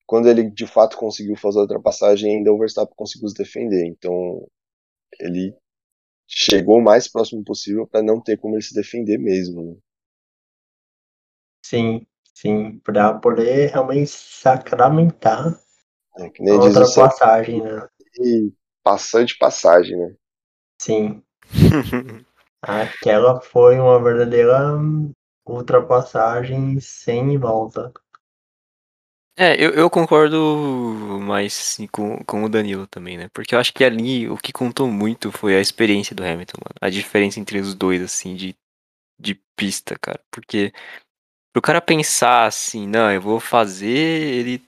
Quando ele de fato conseguiu fazer a ultrapassagem, ainda o Verstappen conseguiu se defender. Então ele chegou o mais próximo possível para não ter como ele se defender mesmo. Né? Sim, sim, para poder realmente sacramentar É, que a nem diz o Sam, ultrapassagem, né? e passante passagem, né? Sim, aquela foi uma verdadeira ultrapassagem sem volta. É, eu, eu concordo mais sim, com, com o Danilo também, né? Porque eu acho que ali o que contou muito foi a experiência do Hamilton, mano. A diferença entre os dois, assim, de, de pista, cara. Porque pro cara pensar assim, não, eu vou fazer ele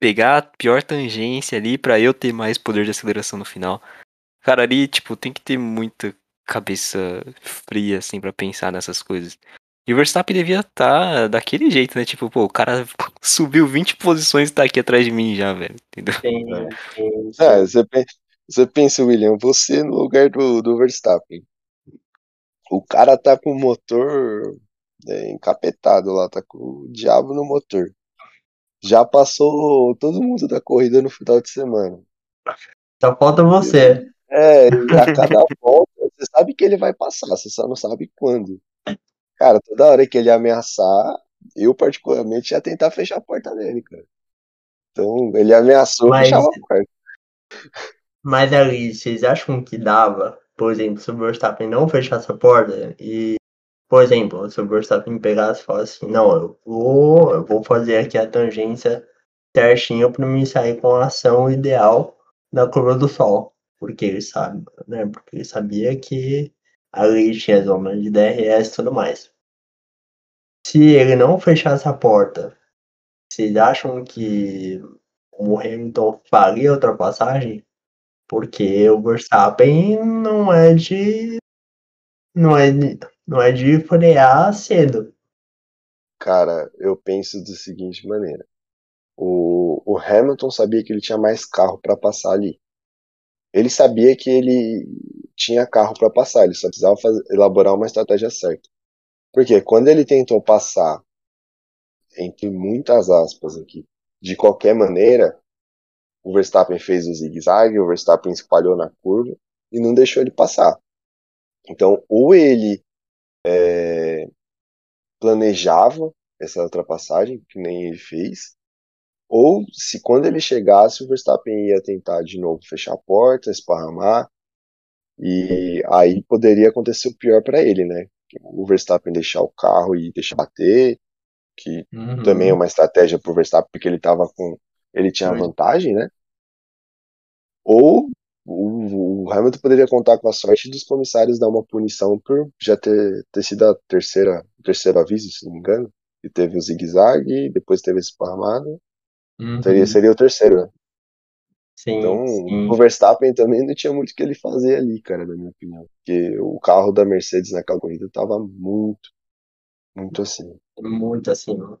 pegar a pior tangência ali pra eu ter mais poder de aceleração no final. Cara, ali, tipo, tem que ter muita cabeça fria, assim, pra pensar nessas coisas. E o Verstappen devia estar daquele jeito, né? Tipo, pô, o cara subiu 20 posições e tá aqui atrás de mim já, velho. Entendeu? Sim, É. sim, sim. É, você, pe- você pensa, William, você no lugar do, do Verstappen. O cara tá com o motor é, encapetado lá, tá com o diabo no motor. Já passou todo mundo da corrida no final de semana. Só falta você. É, a cada volta, você sabe que ele vai passar, você só não sabe quando. Cara, toda hora que ele ameaçar, eu particularmente ia tentar fechar a porta dele, cara. Então, ele ameaçou, Mas- fechava a porta. Mas ali, vocês acham que dava, por exemplo, se o Verstappen não fechasse a porta e, por exemplo, se o Verstappen pegasse e falasse assim, não, eu vou, eu vou fazer aqui a tangência certinho para me sair com a ação ideal na curva do sol. Porque ele sabe, né? Porque ele sabia que ali tinha zona de DRS e tudo mais. Se ele não fechasse a porta, vocês acham que o Hamilton faria a ultrapassagem? Porque o Verstappen não é de. Não é de, não é de frear cedo. Cara, eu penso da seguinte maneira. O, o Hamilton sabia que ele tinha mais carro para passar ali. Ele sabia que ele tinha carro para passar, ele só precisava fazer- elaborar uma estratégia certa. Porque quando ele tentou passar, entre muitas aspas aqui, de qualquer maneira, o Verstappen fez o zigue-zague, o Verstappen espalhou na curva e não deixou ele passar. Então, ou ele é, planejava essa ultrapassagem, que nem ele fez, ou se quando ele chegasse, o Verstappen ia tentar de novo fechar a porta, esparramar, e aí poderia acontecer o pior para ele, né? O Verstappen deixar o carro e deixar bater, que Uhum. também é uma estratégia pro Verstappen, porque ele tava com. Ele tinha Sim. vantagem, né? Ou o, o Hamilton poderia contar com a sorte dos comissários dar uma punição por já ter, ter sido a terceira, terceiro aviso, se não me engano. E teve o zigue-zague, depois teve esse esparramado. Uhum. Seria, seria o terceiro, né? Sim, Então, sim. o Verstappen também não tinha muito o que ele fazer ali, cara, na minha opinião. Porque o carro da Mercedes naquela corrida tava muito, muito assim. Muito acima.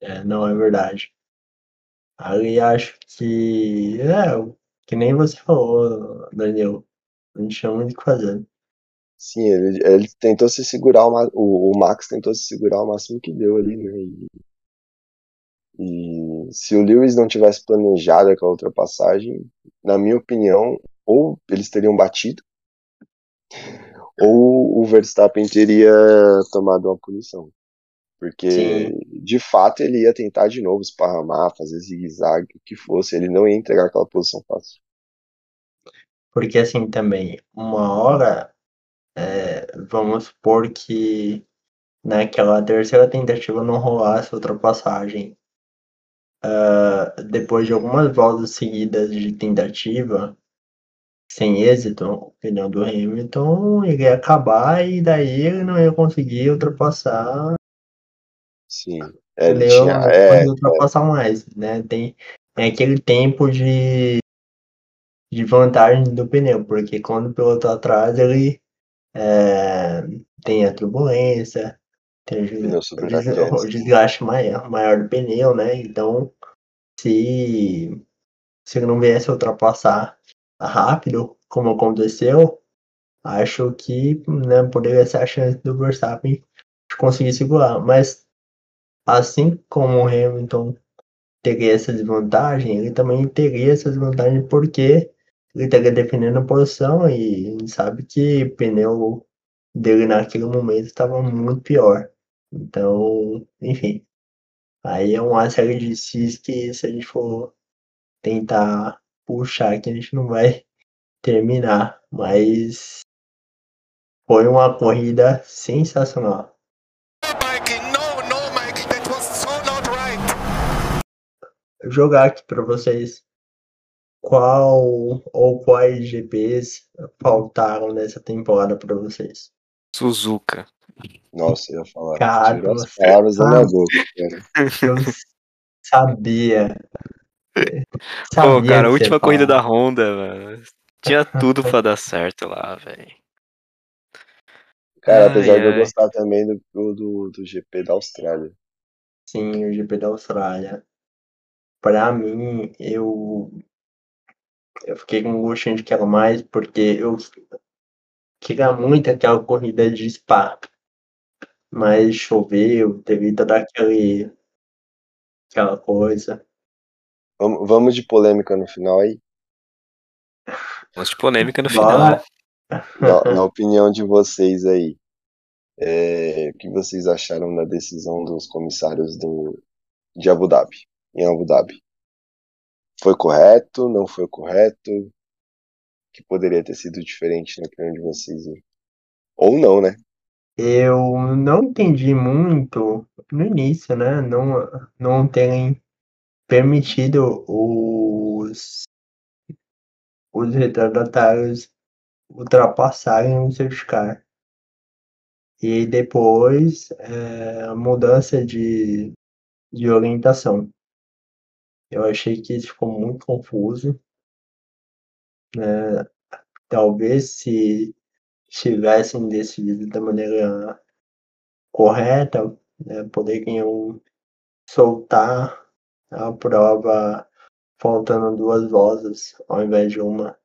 É, não é verdade. Ali acho que. É, que nem você falou, Daniel. Não tinha muito o que fazer. Sim, ele, ele tentou se segurar, o, o Max tentou se segurar o máximo que deu ali, né? E, e se o Lewis não tivesse planejado aquela ultrapassagem, na minha opinião, ou eles teriam batido, ou o Verstappen teria tomado uma punição. Porque, Sim. de fato, ele ia tentar de novo esparramar, fazer zigue-zague, o que fosse, ele não ia entregar aquela posição fácil. Porque assim também, uma hora, é, vamos supor que naquela terceira tentativa não rolasse ultrapassagem. Ah, depois de algumas voltas seguidas de tentativa, sem êxito, o pneu do Hamilton ele ia acabar e daí ele não ia conseguir ultrapassar, Sim, é, ele tinha. Não É, conseguir ultrapassar mais, né? Tem, tem aquele tempo de, de vantagem do pneu, porque quando o piloto atrás ele é, tem a turbulência, Tem o, des- o desgaste maior, maior do pneu, né? Então, se, se não viesse ultrapassar rápido, como aconteceu, acho que né, poderia ser a chance do Verstappen conseguir segurar. Mas, assim como o Hamilton teria essa desvantagem, ele também teria essa desvantagem porque ele estaria defendendo a posição e a gente sabe que o pneu dele naquele momento estava muito pior. Então, enfim, aí é uma série de cis que se a gente for tentar puxar que a gente não vai terminar, mas foi uma corrida sensacional. Jogar aqui para vocês qual ou quais GPs faltaram nessa temporada para vocês. Suzuka. Nossa, eu ia falar. Cara, Tirou as palavras da minha boca, cara. Eu sabia. Pô, cara, a última corrida da. Honda, mano. Tinha tudo pra dar certo lá, velho. Cara, Ai, apesar de eu ai. gostar também do, do, do GP da Austrália. Sim, o GP da Austrália. Pra mim, eu eu fiquei com gostinho de quero mais porque eu queria muito aquela corrida de Spa. Mas choveu, teve toda aquele aquela coisa. Vamos, vamos de polêmica no final aí. Vamos de polêmica no final. Na, na opinião de vocês aí, é, o que vocês acharam da decisão dos comissários do, de Abu Dhabi, em Abu Dhabi? Foi correto? Não foi correto? Que poderia ter sido diferente na opinião de vocês? aí? Ou não, né? Eu não entendi muito no início, né? Não, não terem permitido os, os retardatários ultrapassarem o safety car. E depois é, a mudança de, de orientação. Eu achei que isso ficou muito confuso. Né? Talvez se tivessem decidido da maneira correta, né, poderiam soltar a prova faltando duas vozes ao invés de uma.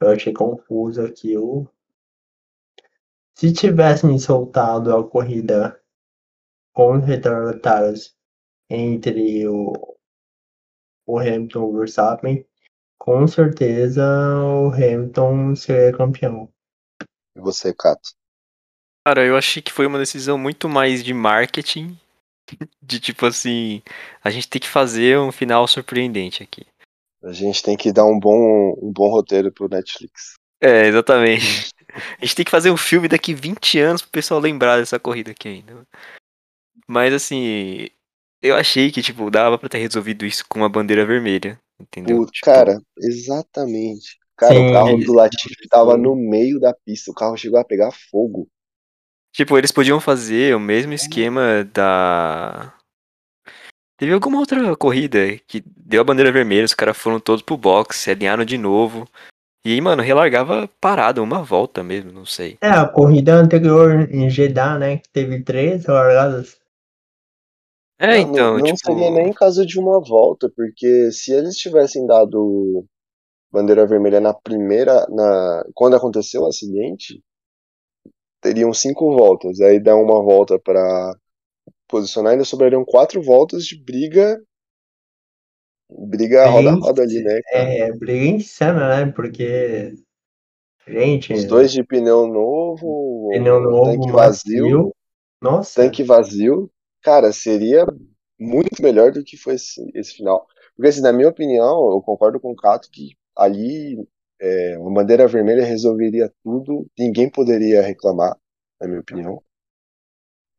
Eu achei confuso aquilo. Se tivessem soltado a corrida com os retardatários entre o, o Hamilton e o Verstappen, com certeza o Hamilton seria campeão. E você, Cato? Cara, eu achei que foi uma decisão muito mais de marketing. De tipo assim, a gente tem que fazer um final surpreendente aqui. A gente tem que dar um bom, um bom roteiro pro Netflix. É, exatamente. A gente tem que fazer um filme daqui 20 anos pro pessoal lembrar dessa corrida aqui ainda. Mas assim, eu achei que, tipo, dava pra ter resolvido isso com uma bandeira vermelha. Entendeu? Tipo, cara, exatamente. Cara, Sim, o carro do Latifi tava no meio da pista, o carro chegou a pegar fogo. Tipo, eles podiam fazer o mesmo esquema da. Teve alguma outra corrida que deu a bandeira vermelha, os caras foram todos pro box, se alinharam de novo. E aí, mano, relargava parado, uma volta mesmo, não sei. É, a corrida anterior em Jeddah, né, que teve três largadas. É, então, não, não tipo. seria nem caso de uma volta, porque se eles tivessem dado bandeira vermelha na primeira, na quando aconteceu o acidente, teriam cinco voltas. Aí dá uma volta pra posicionar, ainda sobrariam quatro voltas de briga, briga roda a roda ali, né? cara? É, briga insana, né, porque, gente, Os dois de pneu novo, pneu novo, tanque vazio, macio, nossa, tanque vazio, cara, seria muito melhor do que foi esse, esse final. Porque, assim, na minha opinião, eu concordo com o Cato que ali é, uma bandeira vermelha resolveria tudo, ninguém poderia reclamar, na minha opinião.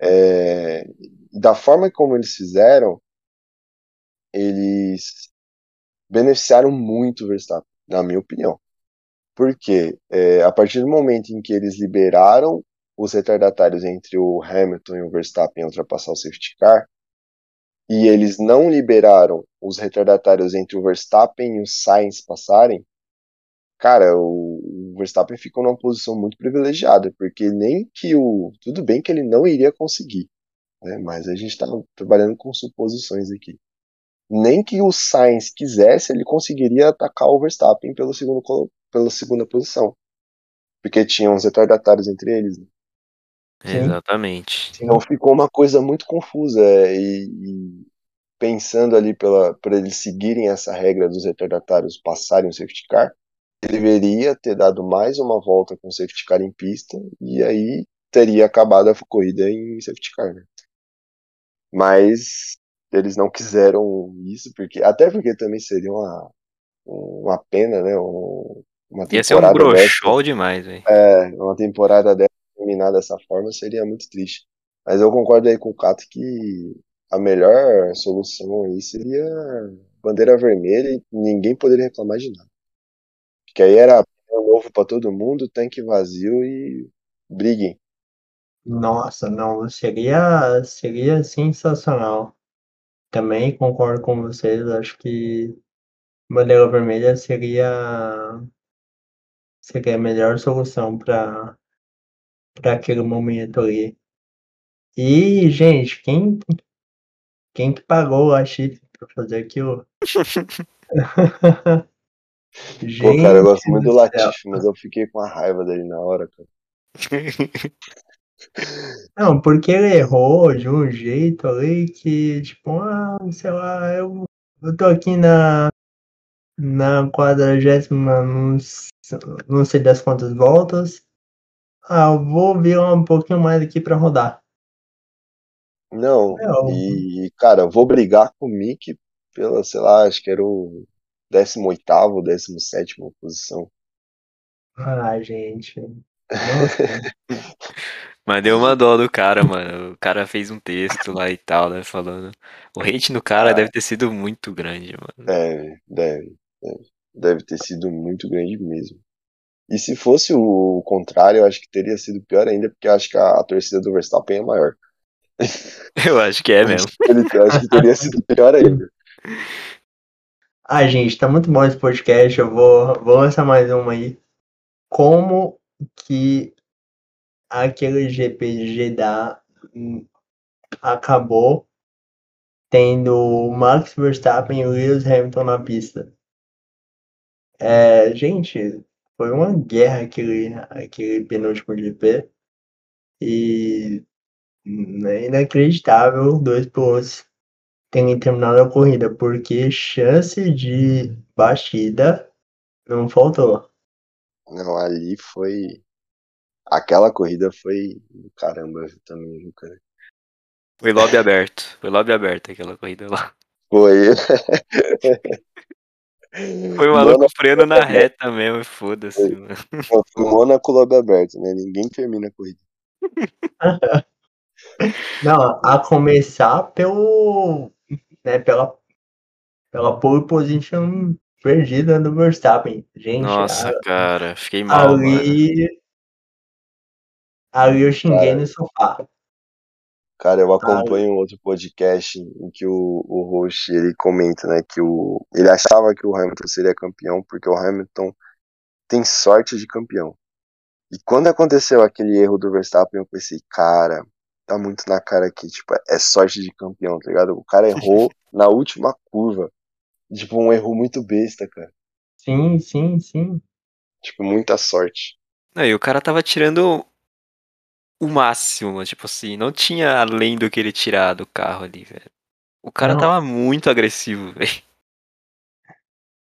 É, da forma como eles fizeram, eles beneficiaram muito o Verstappen, na minha opinião. Porque é, a partir do momento em que eles liberaram os retardatários entre o Hamilton e o Verstappen ultrapassar o safety car, e eles não liberaram os retardatários entre o Verstappen e o Sainz passarem, cara, o, Verstappen ficou numa posição muito privilegiada, porque nem que o. Tudo bem que ele não iria conseguir, né? Mas a gente tá trabalhando com suposições aqui. Nem que o Sainz quisesse, ele conseguiria atacar o Verstappen pelo segundo, pela segunda posição. Porque tinha uns retardatários entre eles. né? Sim. Exatamente. Então ficou uma coisa muito confusa é, e, e pensando ali pela para eles seguirem essa regra dos retardatários passarem o safety car, ele deveria ter dado mais uma volta com o safety car em pista e aí teria acabado a corrida em safety car, né? Mas eles não quiseram isso porque até porque também seria uma uma pena, né? Um, uma Ia ser um dessa broxol demais, velho. é, uma temporada dessa terminar dessa forma seria muito triste. Mas eu concordo aí com o Cato que a melhor solução aí seria bandeira vermelha e ninguém poderia reclamar de nada. Porque aí era novo pra todo mundo, tanque vazio e briguem. Nossa, não, seria, seria sensacional. Também concordo com vocês, acho que bandeira vermelha seria, seria a melhor solução para para aquele momento ali. E, gente, quem, quem que pagou a chifre para fazer aquilo? Pô, cara, eu gosto Gente muito do. Latifi, mas eu fiquei com a raiva dele na hora, cara. Não, porque ele errou de um jeito ali que, tipo, ah, sei lá, eu, eu tô aqui na, na quadragésima, não sei das quantas voltas. Ah, eu vou virar um pouquinho mais aqui pra rodar. Não, Não. e, cara, eu vou brigar com o Mick pela, sei lá, acho que era o 18º, 17ª posição. Ah, gente. Mas deu uma dó do cara, mano. O cara fez um texto lá e tal, né? Falando. O hate no cara Ah. deve ter sido muito grande, mano. Deve, deve, deve. Deve ter sido muito grande mesmo. E se fosse o contrário, eu acho que teria sido pior ainda, porque eu acho que a, a torcida do Verstappen é maior. Eu acho que é mesmo. Ele, eu acho que teria sido pior ainda. Ah, gente, tá muito bom esse podcast. Eu vou, vou lançar mais uma aí. Como que aquele GP de Jeddah acabou tendo o Max Verstappen e o Lewis Hamilton na pista? É, gente, foi uma guerra aquele, aquele penúltimo GP. E é inacreditável dois pilotos terem terminado a corrida, porque chance de batida não faltou. Não, ali foi. Aquela corrida foi do caramba também, viu, cara? Foi lobby aberto. Foi lobby aberto aquela corrida lá. Foi. Foi o maluco freando na reta mesmo, foda-se, mano. Foi Mônaco Lobby aberto, né? Ninguém termina a corrida. Não, a começar pelo, né, pela, pela pole position perdida do Verstappen. Gente, Nossa, a- cara, fiquei mal, mano. ali, ali eu xinguei Cara. no sofá. Cara, eu acompanho um outro podcast em que o, o host ele comenta, né, que o, ele achava que o Hamilton seria campeão porque o Hamilton tem sorte de campeão. E quando aconteceu aquele erro do Verstappen, eu pensei, cara, tá muito na cara que, tipo, é sorte de campeão, tá ligado? O cara errou na última curva. Tipo, um erro muito besta, cara. Sim, sim, sim. Tipo, muita sorte. Não, e o cara tava tirando o máximo, tipo assim, não tinha além do que ele tirar do carro ali, velho. O cara Não. tava muito agressivo, velho.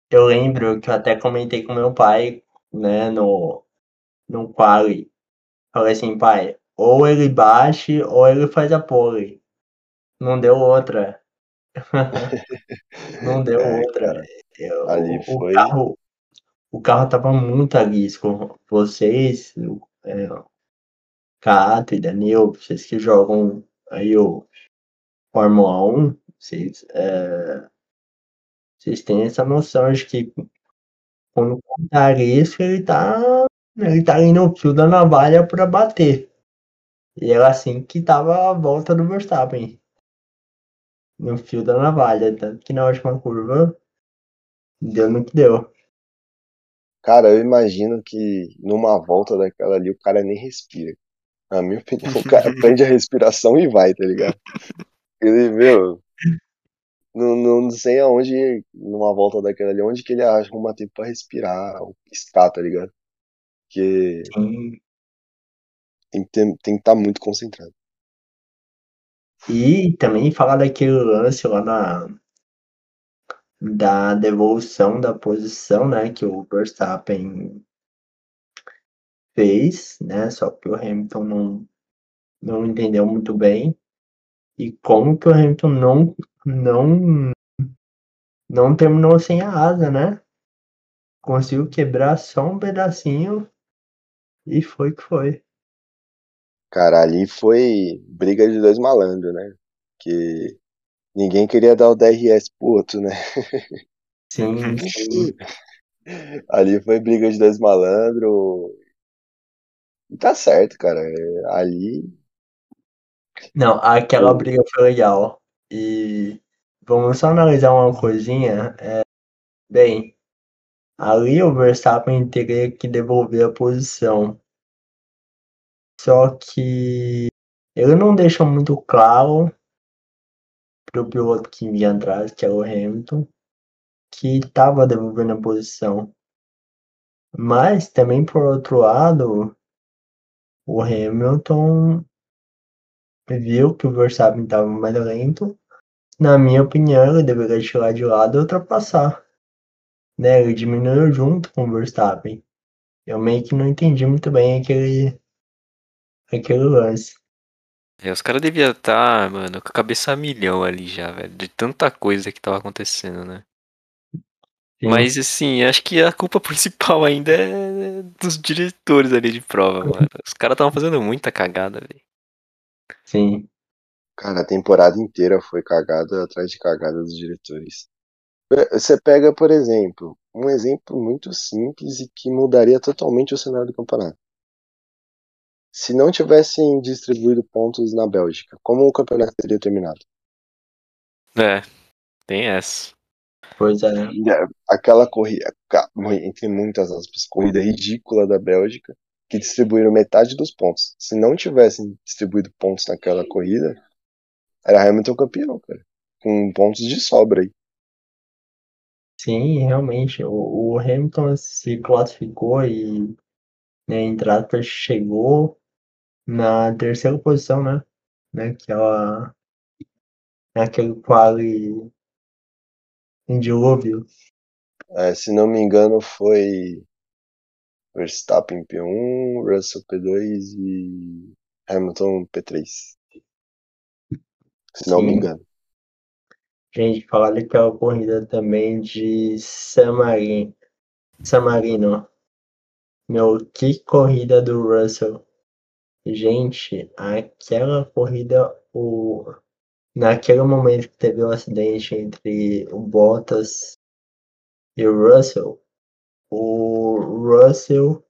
Eu lembro que eu até comentei com meu pai, né, no, no quali. Falei assim, pai, ou ele bate ou ele faz a pole. Não deu outra. Não deu É, outra. Eu- ali o, foi- carro, o carro tava muito a risco. Vocês, é, Cato e Daniel, vocês que jogam aí o Fórmula 1, vocês, é, vocês têm essa noção de que quando tá a risco, ele tá, ele tá ali no fio da navalha pra bater. E era assim que tava a volta do Verstappen. No fio da navalha, tanto que na última curva deu no que deu. Cara, eu imagino que numa volta daquela ali o cara nem respira. Na minha opinião, o cara prende a respiração e vai, tá ligado? Ele, meu, não, não sei aonde, numa volta daquela ali, onde que ele arruma tempo pra respirar, ou piscar, tá ligado? Porque Sim. tem que ter- tem que estar muito concentrado. E também falar daquele lance lá na da devolução da posição, né, que o Verstappen fez, né, só que o Hamilton não, não entendeu muito bem. E como que o Hamilton não, não, não terminou sem a asa, né? Conseguiu quebrar só um pedacinho e foi que foi. Cara, ali foi briga de dois malandros, né? Que ninguém queria dar o DRS pro outro, né? Sim, sim. Ali foi briga de dois malandros. E tá certo, cara. Ali, Não, aquela briga foi legal. E vamos só analisar uma coisinha. É, bem, ali o Verstappen teria que devolver a posição. Só que ele não deixa muito claro pro piloto que vinha atrás, que era o Hamilton, que estava devolvendo a posição. Mas também por outro lado, o Hamilton viu que o Verstappen estava mais lento. Na minha opinião, ele deveria tirar de lado e ultrapassar. Né? Ele diminuiu junto com o Verstappen. Eu meio que não entendi muito bem aquele, aquele lance. É, os caras deviam estar, mano, com a cabeça a milhão ali já, velho. De tanta coisa que tava acontecendo, né? Sim. Mas assim, acho que a culpa principal ainda é dos diretores ali de prova, mano. Os caras estavam fazendo muita cagada, velho. Sim, cara, a temporada inteira foi cagada atrás de cagada dos diretores. Você pega, por exemplo, um exemplo muito simples e que mudaria totalmente o cenário do campeonato. Se não tivessem distribuído pontos na Bélgica, como o campeonato teria terminado? É, tem essa. Pois é. É, Aquela corrida, entre muitas aspas, corrida ridícula da Bélgica, que distribuíram metade dos pontos. Se não tivessem distribuído pontos naquela corrida, era Hamilton campeão, cara. Com pontos de sobra aí. Sim, realmente. O, o Hamilton se classificou e, né, entre aspas, chegou na terceira posição, né? Naquela, naquele quali em dilúvio. É, se não me engano, foi Verstappen P1, Russell P2 e Hamilton P3. Se não me engano. Gente, falar daquela corrida também de San Marino. San Marino. Meu, que corrida do Russell. Gente, aquela corrida, o... naquele momento que teve o acidente entre o Bottas e o Russell, o Russell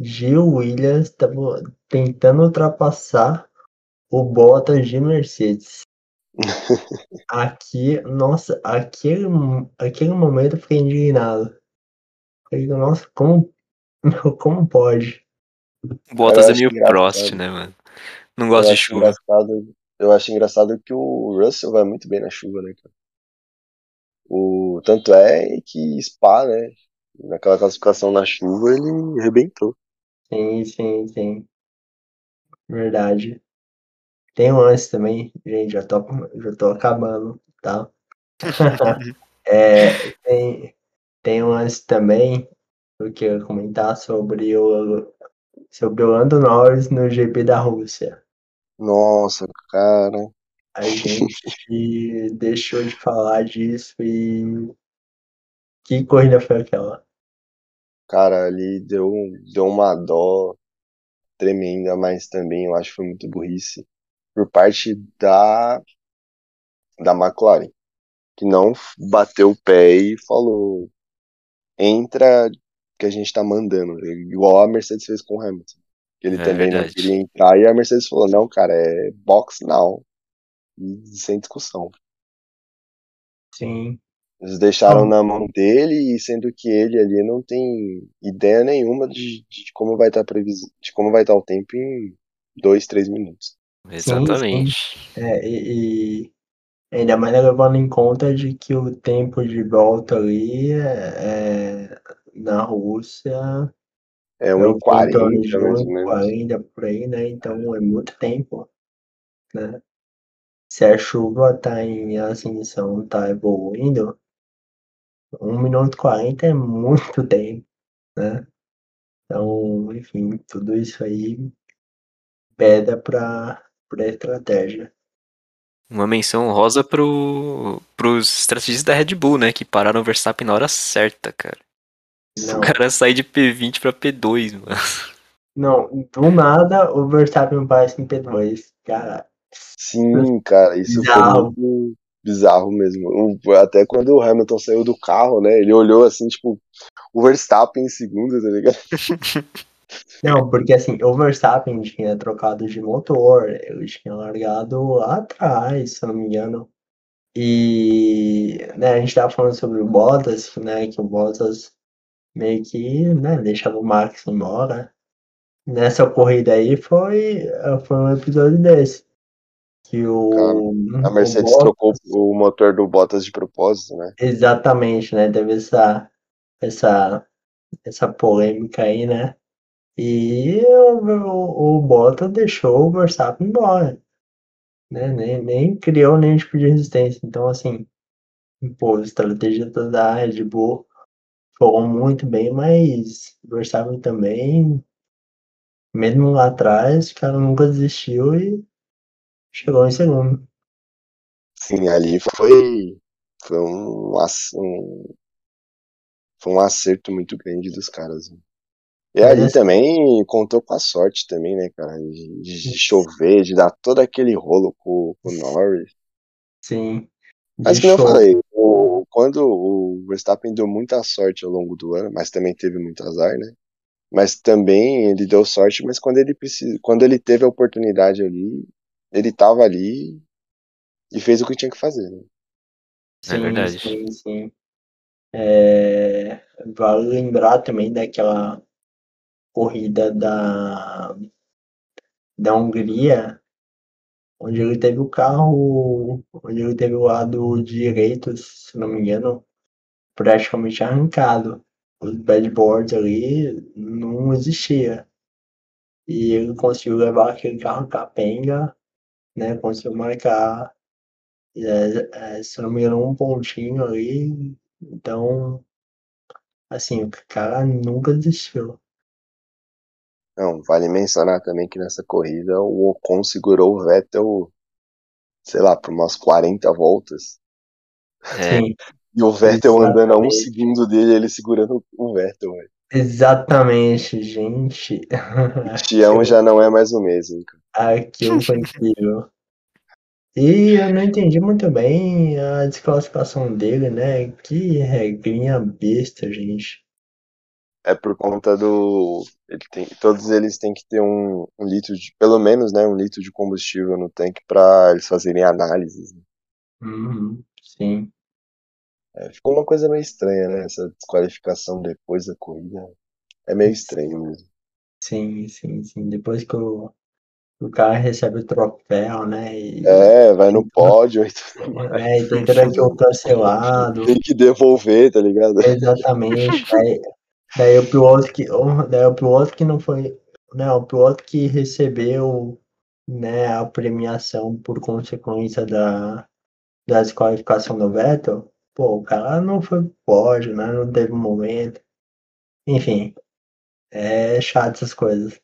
Gil Williams estava tentando ultrapassar o Bottas de Mercedes. Aqui, nossa, aquele, aquele momento eu fiquei indignado. Falei, nossa, como, como pode? Bottas é meio. Prost, né, mano? Não gosta de chuva. engraçado. Eu acho engraçado que o Russell vai muito bem na chuva, né, cara? O, tanto é que Spa, né? Naquela classificação na chuva, ele arrebentou. Sim, sim, sim. Verdade. Tem um lance também, gente, já tô, já tô acabando, tá? É, tem, tem um lance também, eu queria comentar sobre o, sobre o Lando Norris no GP da Rússia. Nossa, cara. A gente deixou de falar disso e que corrida foi aquela? Cara, ali deu, deu uma dó tremenda, mas também eu acho que foi muito burrice por parte da, da McLaren, que não bateu o pé e falou: entra que a gente tá mandando, igual a Mercedes fez com o Hamilton. Que ele É também não verdade. queria entrar e a Mercedes falou: não, cara, é box now. E sem discussão. Sim. Eles deixaram na mão dele, e sendo que ele ali não tem ideia nenhuma de, de como vai estar previs... de como vai estar o tempo em dois, três minutos. Exatamente. É, e, e ainda mais levando em conta de que o tempo de volta ali é, é- na Rússia É um o em 40, torno de mais ou 1 menos. 40 por aí, né? Então é muito tempo, né? Se a chuva tá em ascensão, tá evoluindo, 1 minuto e 40 é muito tempo, né? Então, enfim, tudo isso aí peda pra, pra estratégia. Uma menção rosa pro, pros estrategistas da Red Bull, né? Que pararam o Verstappen na hora certa, cara. Não. O cara sair de P20 pra P2, mano. Não, do nada o Verstappen parece em P2. Cara, Sim, cara, isso Bizarro. foi muito bizarro mesmo. Até quando o Hamilton saiu do carro, né? Ele olhou assim, tipo, o Verstappen em segundo, tá ligado? não, porque assim, o Verstappen tinha trocado de motor, ele tinha largado lá atrás, se eu não me engano. E né, a gente tava falando sobre o Bottas, né? Que o Bottas meio que né, deixava o Max embora. Nessa corrida aí foi, foi um episódio desse. Que o. A o Mercedes Bottas- trocou o motor do Bottas de propósito, né? Exatamente, né? Teve essa, essa, essa polêmica aí, né? E o, o, o Bottas deixou o Verstappen embora. Né? Nem, nem criou nenhum tipo de resistência. Então, assim, pô, a estratégia da Red Bull foram muito bem, mas o Verstappen também, mesmo lá atrás, o cara nunca desistiu e chegou em segundo. Sim, ali foi, foi um, um- foi um acerto muito grande dos caras. né? E Mas ali assim- também contou com a sorte também, né, cara? De, de chover, de dar todo aquele rolo com, com o Norris. Sim. Mas que eu falei, quando o Verstappen deu muita sorte ao longo do ano, mas também teve muito azar, né? Mas também ele deu sorte, mas quando ele precisa, quando ele teve a oportunidade ali, ele tava ali e fez o que tinha que fazer, né? É verdade. Sim, sim. É, vale lembrar também daquela corrida da, da Hungria, onde ele teve o carro, onde ele teve o lado direito, se não me engano, praticamente arrancado. Os badboards ali não existia. E ele conseguiu levar aquele carro capenga, né? Conseguiu marcar, é, é, se não me engano, um pontinho ali. Então, assim, o cara nunca desistiu. Não, vale mencionar também que nessa corrida o Ocon segurou o Vettel, sei lá, por umas 40 voltas. É, Sim, E o Vettel andando a um Exatamente. segundo dele, ele segurando o Vettel, velho. exatamente, gente. O Tião já não é mais o mesmo. Aquilo foi incrível. E eu não entendi muito bem a desclassificação dele, né? Que regrinha besta, gente. É por conta do. Ele tem, todos eles têm que ter um, um litro de. Pelo menos, né? Um litro de combustível no tanque pra eles fazerem análises. né? Uhum, sim. É, ficou uma coisa meio estranha, né? Essa desqualificação depois da corrida. É meio estranho mesmo. Sim, sim, sim. Depois que o, o cara recebe o troféu, né? E, É, vai no pódio e tudo. é, e tem aquilo cancelado. Tem que devolver, tá ligado? Exatamente. Daí, daí o o- daí o que não foi, né? O que recebeu, né, a premiação por consequência da, da desqualificação do Vettel, pô, o cara não foi pódio, né? Não teve momento. Enfim, é chato essas coisas.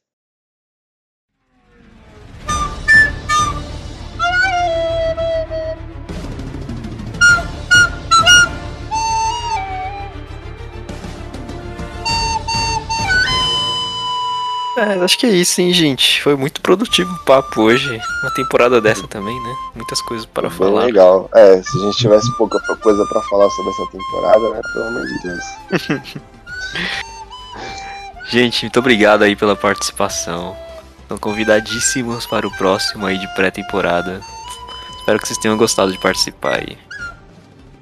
É, acho que é isso, hein, gente. Foi muito produtivo o papo hoje. Uma temporada dessa também, né? Muitas coisas para Bem falar. legal. É, se a gente tivesse pouca coisa pra falar sobre essa temporada, né? Pelo amor de Deus. Gente, muito obrigado aí pela participação. Estão convidadíssimos para o próximo aí de pré-temporada. Espero que vocês tenham gostado de participar aí.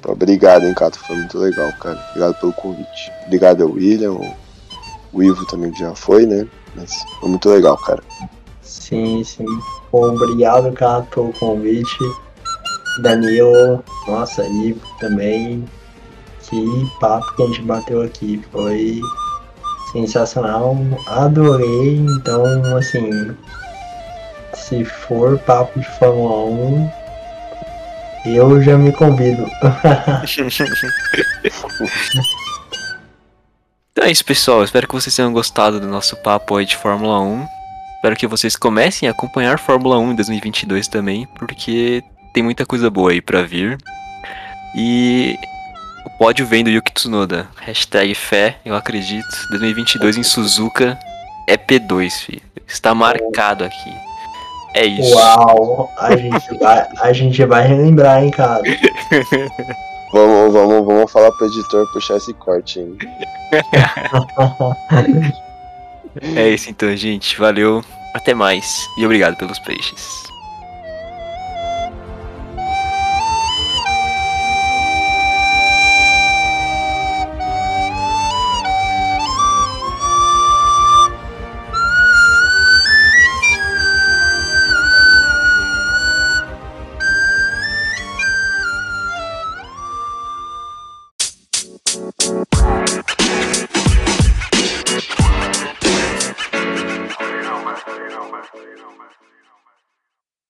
Obrigado, hein, Cato. Foi muito legal, cara. Obrigado pelo convite. Obrigado ao William, o Ivo também que já foi, né? Mas foi muito legal, cara. Sim, sim. Bom, obrigado, cara, pelo convite. Danilo, nossa, Ivo também. Que papo que a gente bateu aqui. Foi sensacional. Adorei. Então, assim, se for papo de Fórmula 1, eu já me convido. Então é isso, pessoal. Espero que vocês tenham gostado do nosso papo aí de Fórmula 1. Espero que vocês comecem a acompanhar Fórmula 1 em 2022 também, porque tem muita coisa boa aí pra vir. E o pódio vem do Yuki Tsunoda. Hashtag fé, eu acredito. 2022 em Suzuka é P2, filho. Está marcado aqui. É isso. Uau! A gente vai, a gente vai relembrar, hein, cara. Vamos, vamos, vamos falar pro editor puxar esse corte, hein? É isso então, gente. Valeu. Até mais. E obrigado pelos peixes.